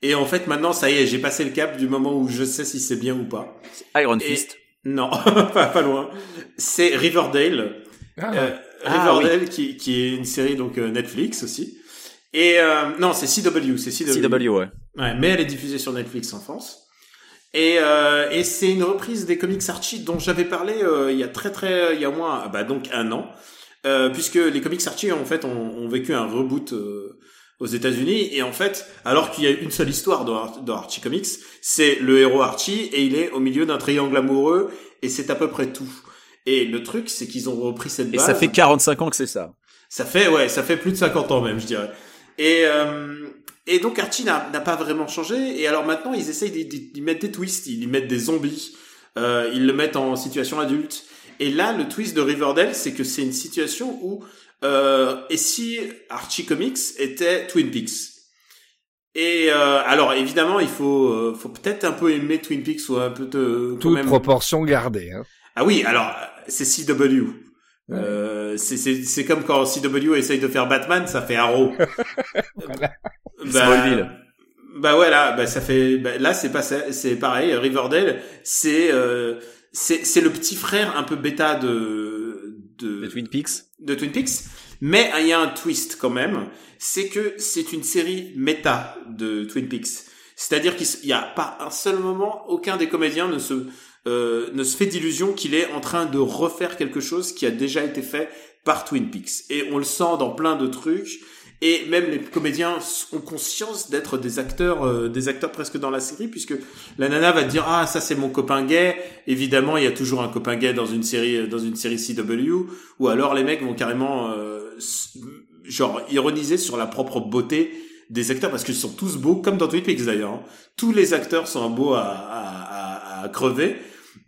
Et en fait, maintenant, ça y est, j'ai passé le cap du moment où je sais si c'est bien ou pas. Iron Et- Fist. Non, pas, pas loin. C'est Riverdale. Ah, Euh, Ah, Riverdale, qui, qui est une série donc euh, Netflix aussi. Et euh, non, c'est CW, c'est CW. CW, ouais. Ouais, mais elle est diffusée sur Netflix en France. Et, euh, et c'est une reprise des comics Archie dont j'avais parlé euh, il y a très très il y a au moins bah donc un an, euh, puisque les comics Archie en fait ont, ont vécu un reboot euh, aux États-Unis et en fait alors qu'il y a une seule histoire dans, dans Archie Comics, c'est le héros Archie et il est au milieu d'un triangle amoureux et c'est à peu près tout. Et le truc c'est qu'ils ont repris cette Et base. ça fait 45 ans que c'est ça. Ça fait, ouais, ça fait plus de 50 ans même, je dirais. Et, euh, et donc Archie n'a pas vraiment changé. Et alors maintenant, ils essayent d'y- mettre des twists. Ils y mettent des zombies. Euh, ils le mettent en situation adulte. Et là, le twist de Riverdale, c'est que c'est une situation où... Euh, et si Archie Comics était Twin Peaks? Et euh, alors évidemment il faut euh, faut peut-être un peu aimer Twin Peaks ou un peu de toute même proportion gardée. Hein. ah oui, alors c'est CW. Euh, c'est c'est c'est comme quand CW essaye de faire Batman, ça fait Arrow. Voilà. Smallville. Bah voilà, bah ça fait bah, là c'est pas c'est pareil. Riverdale, c'est euh, c'est c'est le petit frère un peu bêta de de, De Twin Peaks. de Twin Peaks, mais il y a un twist quand même, c'est que c'est une série méta de Twin Peaks. C'est-à-dire qu'il n'y a pas un seul moment, aucun des comédiens ne se euh, ne se fait d'illusion qu'il est en train de refaire quelque chose qui a déjà été fait par Twin Peaks. Et on le sent dans plein de trucs. Et même les comédiens ont conscience d'être des acteurs, euh, des acteurs presque dans la série, puisque la nana va dire ah ça c'est mon copain gay. Évidemment, il y a toujours un copain gay dans une série, dans une série CW. Ou alors les mecs vont carrément euh, genre ironiser sur la propre beauté des acteurs parce qu'ils sont tous beaux, comme dans Twin Peaks d'ailleurs. hein. Tous les acteurs sont beaux à, à, à crever.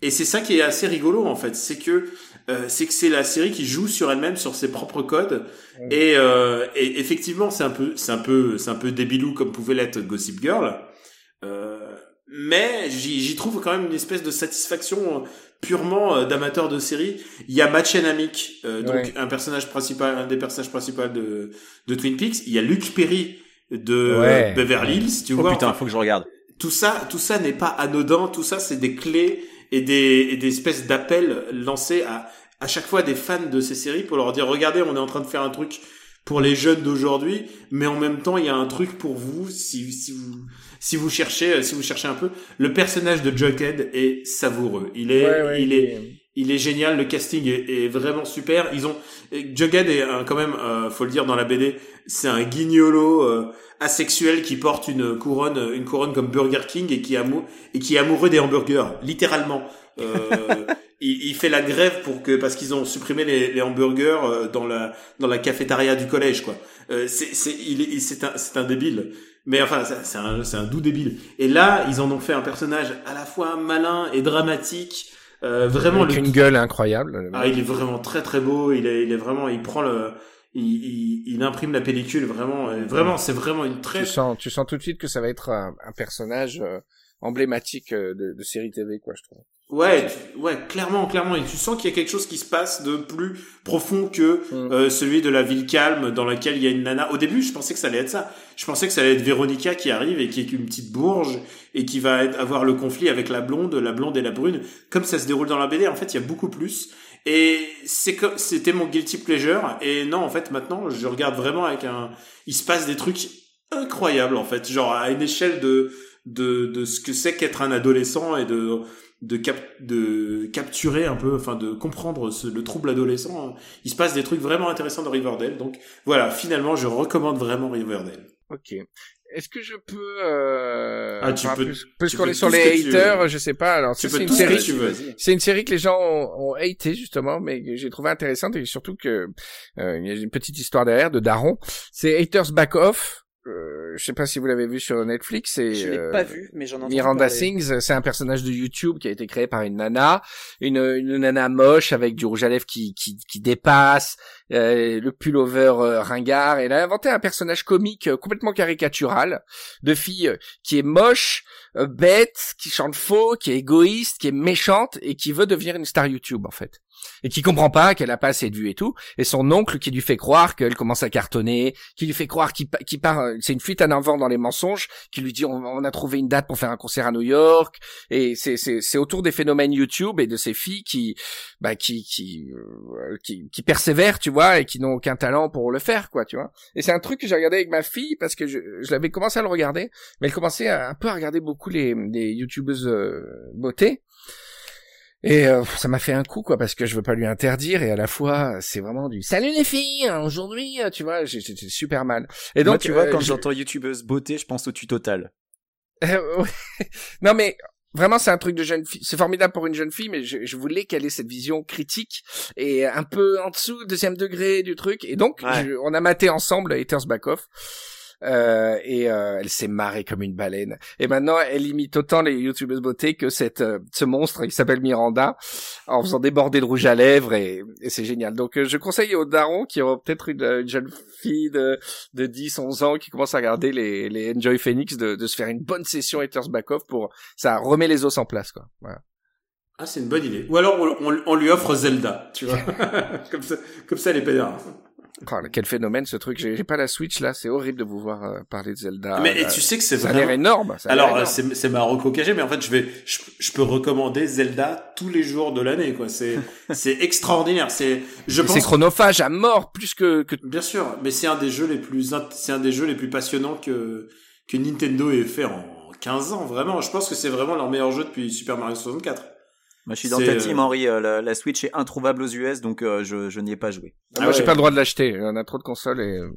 Et c'est ça qui est assez rigolo en fait, c'est que euh, c'est que c'est la série qui joue sur elle-même, sur ses propres codes. Et, euh, et effectivement, c'est un peu, c'est un peu, c'est un peu débilou comme pouvait l'être Gossip Girl. Euh, mais j'y j'y trouve quand même une espèce de satisfaction purement euh, d'amateur de série. Il y a Machen Amick, euh, donc Ouais. un personnage principal, un des personnages principaux de, de Twin Peaks. Il y a Luke Perry de Ouais. euh, Beverly Hills, tu Oh vois. putain, Enfin, faut que je regarde. tout ça, tout ça n'est pas anodin. Tout ça, c'est des clés et des, et des espèces d'appels lancés à, à chaque fois des fans de ces séries pour leur dire regardez, on est en train de faire un truc pour les jeunes d'aujourd'hui, mais en même temps, il y a un truc pour vous si, si vous si vous cherchez si vous cherchez un peu. Le personnage de Jughead est savoureux. Il est Ouais, ouais, il est il est génial, le casting est, est vraiment super. Ils ont Jughead est un- quand même, euh, faut le dire dans la BD, c'est un guignolo euh, asexuel qui porte une couronne, une couronne comme Burger King et qui est amou- et qui est amoureux des hamburgers, littéralement. Euh, il, il fait la grève pour que parce qu'ils ont supprimé les, les hamburgers euh, dans la dans la cafétéria du collège quoi. Euh, c'est c'est il est c'est un c'est un débile. Mais enfin, c'est un, c'est un doux débile. Et là, ils en ont fait un personnage à la fois malin et dramatique. Euh, vraiment, Avec le- une gueule incroyable. le ah, il est vraiment très très beau. Il est, il est vraiment, il prend le, il, il, il imprime la pellicule vraiment. et Vraiment, c'est vraiment une très. tu sens, tu sens tout de suite que ça va être un, un personnage euh, emblématique euh, de, de série TV, quoi, je trouve. Ouais, tu- ouais, clairement, clairement. Et tu sens qu'il y a quelque chose qui se passe de plus profond que Mm. euh, celui de la ville calme dans laquelle il y a une nana. Au début, je pensais que ça allait être ça. Je pensais que ça allait être Véronica qui arrive et qui est une petite bourge et qui va être- avoir le conflit avec la blonde, la blonde et la brune. Comme ça se déroule dans la BD, en fait, il y a beaucoup plus. Et c'était mon guilty pleasure. Et non, en fait, maintenant, je regarde vraiment avec un, il se passe des trucs incroyables, en fait. Genre, à une échelle de, de, de ce que c'est qu'être un adolescent et de, de, cap- de capturer un peu, enfin de comprendre ce- le trouble adolescent. Il se passe des trucs vraiment intéressants dans Riverdale. Donc voilà, finalement, je recommande vraiment Riverdale. Ok. Est-ce que je peux euh... Ah, tu enfin, peux- Puisqu'on est sur les haters, je sais pas. Alors, c'est une série. C'est une série que les gens ont, ont haté justement, mais que j'ai trouvé intéressante et surtout que euh, il y a une petite histoire derrière de Daron. C'est Haters Back Off. Euh, je sais pas si vous l'avez vu sur Netflix. Et, Je l'ai euh, pas vu, mais j'en Miranda parler. Sings, c'est un personnage de YouTube qui a été créé par une nana, une, une nana moche avec du rouge à lèvres qui, qui, qui dépasse, euh, le pullover euh, ringard. Elle a inventé un personnage comique euh, complètement caricatural de fille qui est moche, bête, qui chante faux, qui est égoïste, qui est méchante et qui veut devenir une star YouTube en fait. Et qui comprend pas qu'elle a pas assez de vues et tout. Et son oncle qui lui fait croire qu'elle commence à cartonner, qui lui fait croire qu'il pa- qu'il part, c'est une fuite à avant dans les mensonges, qui lui dit on, a trouvé une date pour faire un concert à New York. Et c'est c'est c'est autour des phénomènes YouTube et de ces filles qui bah qui qui euh, qui, qui persévèrent, tu vois, et qui n'ont aucun talent pour le faire, quoi, tu vois. Et c'est un truc que j'ai regardé avec ma fille parce que je, je l'avais commencé à le regarder, mais elle commençait à, un peu à regarder beaucoup les les youtubeuses euh, beauté. Et euh, ça m'a fait un coup quoi parce que je veux pas lui interdire et à la fois c'est vraiment du salut les filles aujourd'hui euh, tu vois j'ai- j'étais super mal et donc Moi, tu vois, euh, quand je- j'entends youtubeuse beauté, je pense au tu total. euh, ouais. non mais vraiment c'est un truc de jeune fille. C'est formidable pour une jeune fille, mais je, je voulais qu'elle ait cette vision critique et un peu en dessous, deuxième degré du truc. Et donc Ouais. je- on a maté ensemble Haters Back Off. Euh, et euh, elle s'est marrée comme une baleine. Et maintenant, elle imite autant les youtubeuses beauté que cette euh, ce monstre qui s'appelle Miranda, en faisant déborder le rouge à lèvres et, et c'est génial. Donc, euh, je conseille aux darons qui ont peut-être une, une jeune fille de de 10, 11 ans qui commence à regarder les, les Enjoy Phoenix de, de se faire une bonne session Haters Back Off pour ça remet les os en place quoi. Voilà. Ah, c'est une bonne idée. Ou alors on, on- on lui offre Zelda, tu vois. comme ça, comme ça, les pédards. Oh, quel phénomène ce truc. J'ai pas la Switch là, c'est horrible de vous voir euh, parler de Zelda. mais et là. tu sais que c'est ça a l'air vraiment. énorme. ça a Alors, euh, c'est c'est ma cachée, mais en fait, je vais, je, je peux recommander Zelda tous les jours de l'année, quoi. C'est, c'est extraordinaire. C'est, je pense. c'est chronophage à mort plus que que Bien sûr, mais c'est un des jeux les plus, c'est un des jeux les plus passionnants que, que Nintendo ait fait en 15 ans, vraiment. Je pense que c'est vraiment leur meilleur jeu depuis Super Mario 64. Moi, je suis dans ta euh, team, Henri. euh, la, la Switch est introuvable aux US, donc euh, je, je n'y ai pas joué. Moi, Ah j'ai ouais. pas le droit de l'acheter. On a trop de consoles et euh,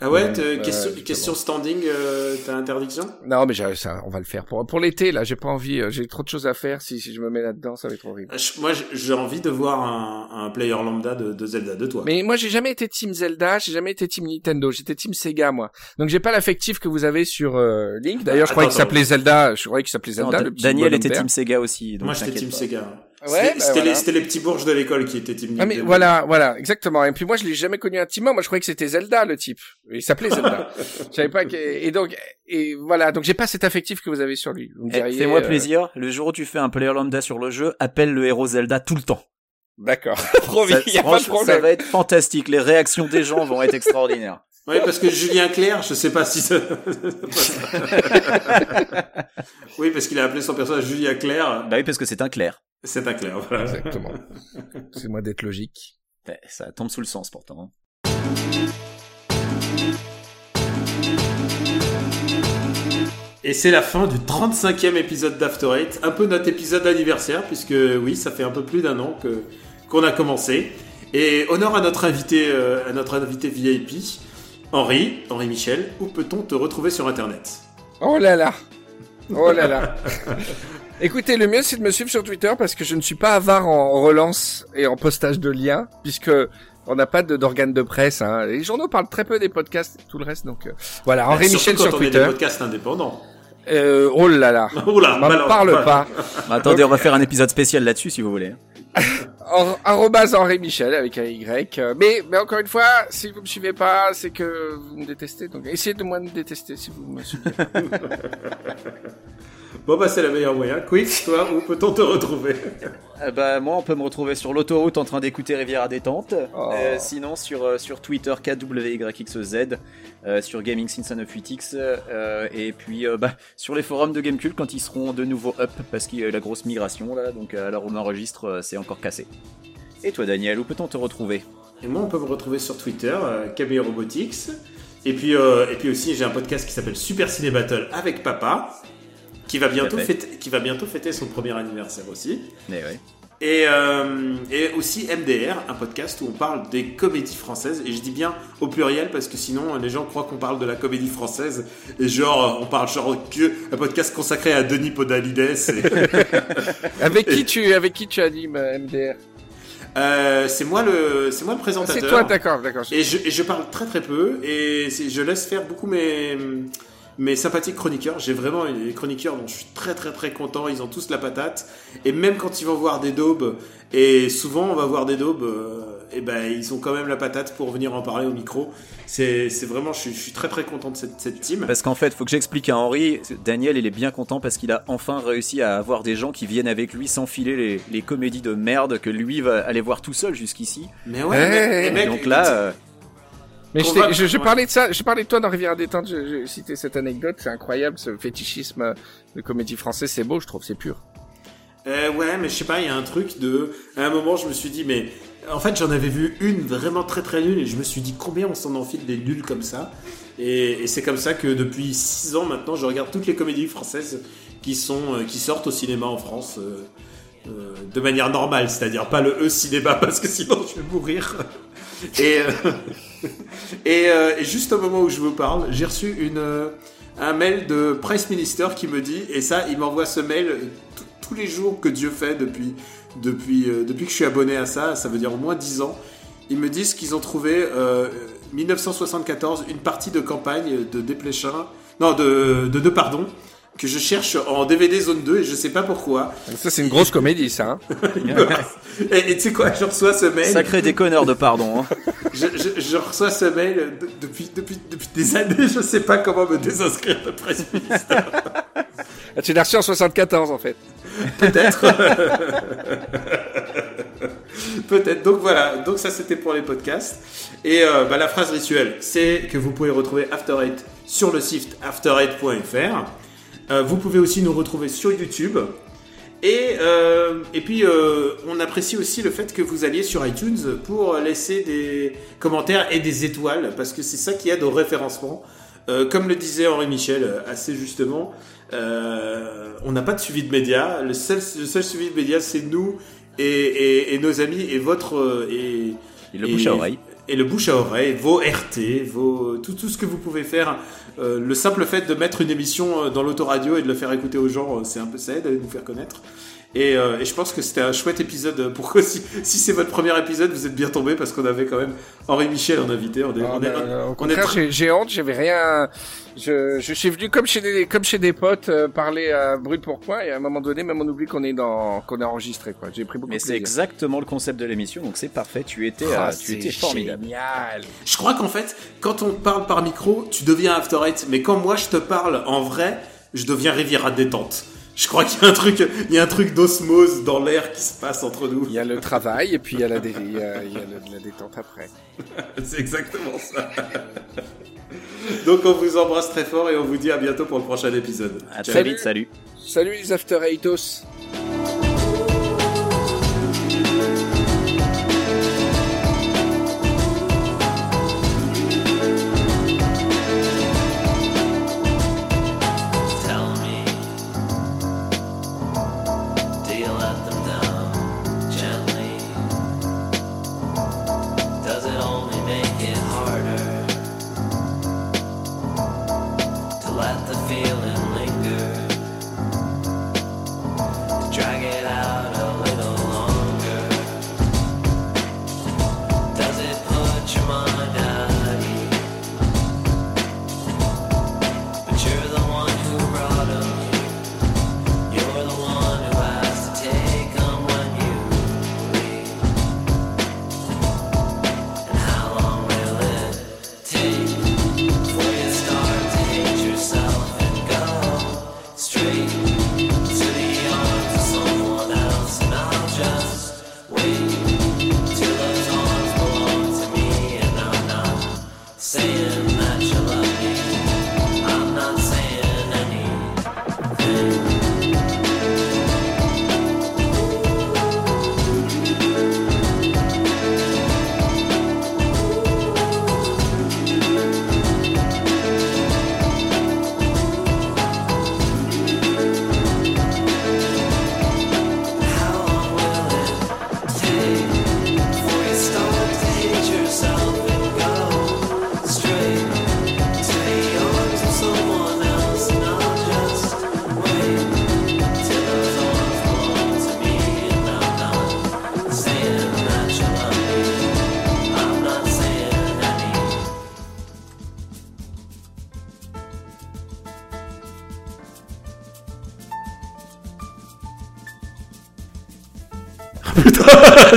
Ah ouais, question, justement. question standing, euh, t'as interdiction? Non, mais j'ai- ça, on va le faire pour pour l'été. Là, j'ai pas envie. euh, J'ai trop de choses à faire. Si si je me mets là-dedans, ça va être horrible. Euh, Je- Moi, j'ai- envie de voir un, un player lambda de, de Zelda de toi. Mais moi, j'ai jamais été team Zelda. J'ai jamais été team Nintendo. J'étais team Sega, moi. Donc, j'ai pas l'affectif que vous avez sur euh, Link. D'ailleurs, je croyais Attends, qu'il s'appelait Zelda. Je croyais qu'il s'appelait Non, Zelda. Da- le petit Daniel était. Team Sega aussi. Donc Moi, j'étais Team pas. Sega. Ouais, C'était bah voilà. les, c'était les petits bourges de l'école qui étaient Team Ah mais voilà, voilà, exactement. Et puis moi, je l'ai jamais connu intimement. Moi, je croyais que c'était Zelda, le type. Il s'appelait Zelda. je savais pas que... Et donc, et voilà. Donc, j'ai pas cet affectif que vous avez sur lui. Eh, Fais-moi euh, plaisir, le jour où tu fais un player lambda sur le jeu, appelle le héros Zelda tout le temps. D'accord. Promis, Ça, y a pas de franchement, ça problème. va être fantastique, les réactions des gens vont être extraordinaires. Ouais, parce que Julien Clerc, je sais pas si ça... oui, parce qu'il a appelé son personnage Julien Clerc. Bah oui, parce que c'est un clair. C'est un Clerc, voilà. Exactement. C'est moi d'être logique. Eh, Ça tombe sous le sens pourtant. hein. Et c'est la fin du 35e épisode d'After Eight, un peu notre épisode d'anniversaire, puisque oui, ça fait un peu plus d'un an que qu'on a commencé. Et honneur à notre invité, euh, à notre invité VIP, Henri, Henri Michel. Où peut-on te retrouver sur Internet? Oh là là. Oh là là. Écoutez, le mieux c'est de me suivre sur Twitter parce que je ne suis pas avare en relance et en postage de liens puisque on n'a pas de- d'organes de presse. Hein. Les journaux parlent très peu des podcasts et tout le reste. Donc euh, voilà, Henri Surtout Michel quand sur on est des Twitter. podcasts indépendants. Euh, oh là là. Oula, M'en balance, parle voilà. pas. Bah, attendez, on va faire un épisode spécial là-dessus si vous voulez. Ar- arrobase Henri Michel avec un Y. Mais, mais encore une fois, si vous me suivez pas, c'est que vous me détestez. Donc essayez de moins me détester si vous me suivez. Bon bah c'est la meilleure moyen. Quick, toi, où peut-on te retrouver? Euh, bah moi on peut me retrouver sur l'autoroute en train d'écouter Rivière à détente. Oh. Euh, sinon sur euh, sur Twitter KWYXZ, euh, sur Gaming Since 98X euh, et puis euh, bah, sur les forums de Gamecult quand ils seront de nouveau up parce qu'il y a eu la grosse migration là donc à l'heure où on enregistre c'est encore cassé. Et toi Daniel où peut-on te retrouver? Et moi, on peut me retrouver sur Twitter, euh, KB Robotics. Et puis, euh, et puis aussi, j'ai un podcast qui s'appelle Super Ciné Battle avec papa, qui va bientôt fêter, qui va bientôt fêter son premier anniversaire aussi. Mais. Et, euh, et aussi MDR, un podcast où on parle des comédies françaises. Et je dis bien au pluriel parce que sinon les gens croient qu'on parle de la comédie française. Et genre, on parle genre que un podcast consacré à Denis Podalides. et- avec qui tu, avec qui tu animes euh, MDR Euh, c'est moi le, c'est moi le présentateur. C'est toi, d'accord, d'accord. Et je, et je parle très très peu et je laisse faire beaucoup mes, mes sympathiques chroniqueurs. J'ai vraiment des chroniqueurs dont je suis très très très content. Ils ont tous la patate. Et même quand ils vont voir des daubes, et souvent on va voir des daubes, et ben ils ont quand même la patate pour venir en parler au micro. C'est c'est vraiment, je suis, je suis très très content de cette, cette team. Parce qu'en fait, faut que j'explique à Henri, Daniel, il est bien content parce qu'il a enfin réussi à avoir des gens qui viennent avec lui s'enfiler les, les comédies de merde que lui va aller voir tout seul jusqu'ici. Mais ouais, Eh, mais- mais mec, Donc là, euh, Mais je, parlais de ça, je parlais de toi dans Rivière détente, je, citais cette anecdote, c'est incroyable, ce fétichisme de comédie française, c'est beau, je trouve, c'est pur. Euh, ouais, mais je sais pas, il y a un truc de. À un moment, je me suis dit, mais en fait, j'en avais vu une vraiment très très nulle et je me suis dit combien on s'en enfile des nuls comme ça? Et, et c'est comme ça que depuis 6 ans maintenant, je regarde toutes les comédies françaises qui sont euh, qui sortent au cinéma en France euh, euh, de manière normale, c'est-à-dire pas le e-cinéma parce que sinon je vais mourir. Et, et, euh, et juste au moment où je vous parle, j'ai reçu une, euh, un mail de Price Minister qui me dit, et ça, il m'envoie ce mail tous les jours que Dieu fait depuis, depuis, euh, depuis que je suis abonné à ça, ça veut dire au moins 10 ans. Ils me disent qu'ils ont trouvé euh, 1974 une partie de campagne de Desplechin, non de, de, de pardon, que je cherche en DVD zone 2 et je sais pas pourquoi. Ça, c'est une grosse comédie, ça. Hein. et tu sais quoi, je reçois ce mail. sacré déconneur de pardon. Hein. Je, je- je reçois ce mail de- depuis, depuis, depuis des années, je sais pas comment me désinscrire de presse ministère. Ah, tu l'as reçu en 74, en fait. Peut-être. Peut-être. Donc voilà. Donc ça c'était pour les podcasts. Et euh, bah, la phrase rituelle, c'est que vous pouvez retrouver After Eight sur le site after8.fr. Euh, vous pouvez aussi nous retrouver sur YouTube. Et, euh, et puis, euh, on apprécie aussi le fait que vous alliez sur iTunes pour laisser des commentaires et des étoiles, parce que c'est ça qui aide au référencement. Euh, comme le disait Henri Michel euh, assez justement, euh, on n'a pas de suivi de médias. Le seul, le seul suivi de médias, c'est nous et, et- et nos amis et votre et, Et le bouche à oreille. Et le bouche à oreille, vos RT, vos tout, tout ce que vous pouvez faire. Euh, le simple fait de mettre une émission euh, dans l'autoradio et de le faire écouter aux gens, euh, c'est un peu ça aide à nous faire connaître. Et, euh, et je pense que c'était un chouette épisode. Pour que si, si c'est votre premier épisode, vous êtes bien tombé parce qu'on avait quand même Henri Michel en invité. On est, Ah, on est- bah, au on est contraire, très- j'ai honte, j'avais rien. Je, je suis venu comme chez des comme chez des potes euh, parler à brûle pour point et à un moment donné même on oublie qu'on est dans qu'on est enregistré quoi. J'ai pris beaucoup Mais c'est exactement le concept de l'émission, donc c'est parfait. Tu étais, Ah, tu étais formidable. Génial. Je crois qu'en fait, quand on parle par micro, tu deviens After Eight. Mais quand moi je te parle en vrai, je deviens Riviera détente. Je crois qu'il y a un truc, il y a un truc d'osmose dans l'air qui se passe entre nous. Il y a le travail et puis il y a la, dé- il y a, il y a le- la détente après. C'est exactement ça. Donc on vous embrasse très fort et on vous dit à bientôt pour le prochain épisode. À très vite, salut. Salut les After Eightos.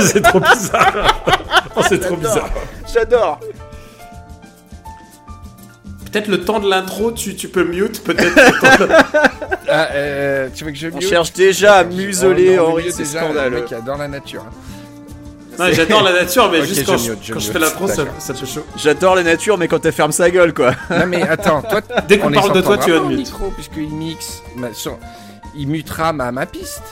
c'est trop bizarre. Oh, c'est trop bizarre. J'adore. Peut-être le temps de l'intro, tu, tu peux mute peut-être. le temps de- Ah, euh, tu veux que je On mute cherche déjà à Oh, museler non, Henri, mute c'est déjà, Le scandaleux. mec adore la nature. hein. Non, J'adore la nature, mais Ok, juste quand, je, mute, je quand je mute. fais l'intro, ça, D'accord. ça fait chaud. J'adore la nature, mais quand elle ferme sa gueule, quoi. Non mais attends, toi, Dès qu'on on parle de toi, tu pas as au mute. micro puisqu'il mixe, ma- il mutera ma, ma piste.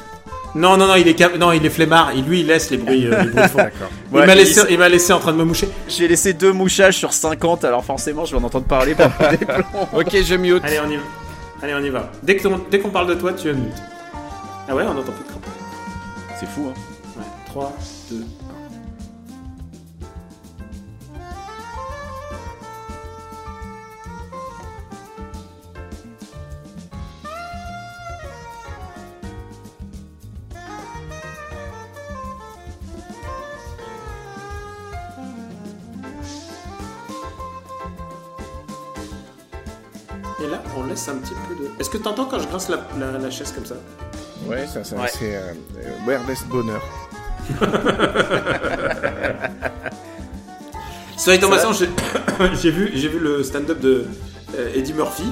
Non, non, non, il est, cap- non, il est flemmard. Et lui, il laisse les bruits, euh, les bruits de fond. D'accord. il Ouais, m'a laissé, il m'a laissé en train de me moucher. J'ai laissé deux mouchages sur 50, alors forcément, je vais en entendre parler pendant des plombs. Ok, je mute. Allez, on y va. Allez, on y va. Dès que ton- dès qu'on parle de toi, tu as mute. Ah ouais, on entend plus de crampes. C'est fou, hein. Ouais, 3, 2, Et là, on laisse un petit peu de. Est-ce que t'entends quand je grince la, la- la chaise comme ça Ouais, ça, ça Ouais. c'est euh, wireless bonheur. Sur les Thomason, j'ai j'ai vu, j'ai vu le stand-up de euh, Eddie Murphy.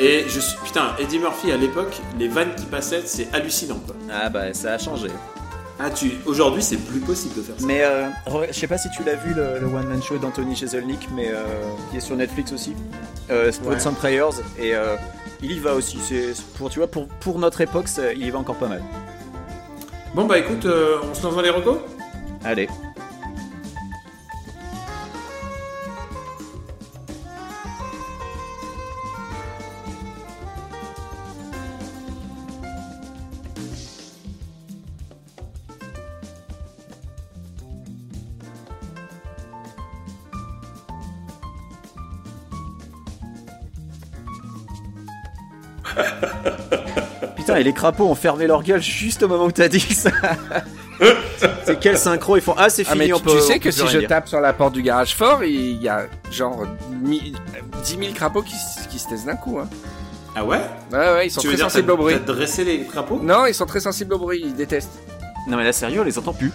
Et je suis. Putain, Eddie Murphy à l'époque, les vannes qui passaient, c'est hallucinant quoi. Ah bah, ça a changé. Ah, tu. Aujourd'hui, c'est plus possible de faire ça. Mais euh, je sais pas si tu l'as vu, le, le one-man show d'Anthony Jeselnik, mais euh, qui est sur Netflix aussi. Euh, Ouais. Some Prayers, et euh, il y va aussi. C'est pour, tu vois, pour, pour notre époque, ça- il y va encore pas mal. Bon, bah écoute, euh, on se lance dans les recos? Allez. Et les crapauds ont fermé leur gueule juste au moment où t'as dit ça. c'est quel synchro Ils font Ah, c'est Ah, fini, mais on tu, peut. tu on sais que si je dire. tape sur la porte du garage fort, il y a genre mi- 10 000 crapauds qui, se taisent d'un coup. Hein. Ah ouais? Ouais, ouais, ils sont Tu très sensibles au bruit. t'as dressé les crapauds? Non, ils sont très sensibles au bruit, ils détestent. Non, mais là, sérieux, on les entend plus.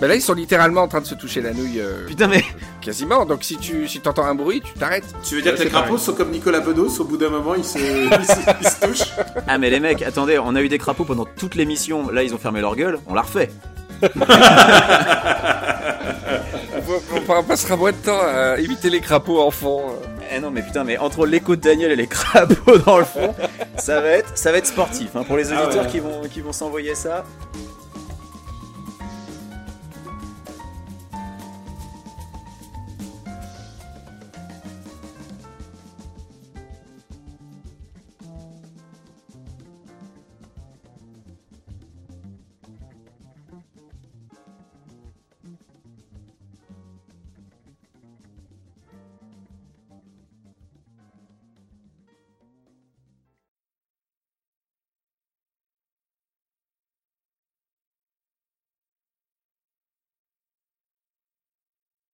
Ben là, ils sont littéralement en train de se toucher la nouille euh, Putain, mais. quasiment. Donc si tu si entends un bruit, tu t'arrêtes. Tu veux dire que les crapauds sont comme Nicolas Bedos, au bout d'un moment ils se, ils se, ils se touchent Ah, mais les mecs, attendez, on a eu des crapauds pendant toute l'émission. Là, ils ont fermé leur gueule. On l'a refait. On, on, on passera moins de temps à éviter les crapauds enfants. euh. Eh non, mais putain, mais entre l'écho de Daniel et les crapauds dans le fond, ça va être, ça va être sportif. hein, pour les Ah auditeurs ouais. qui vont, qui vont s'envoyer ça.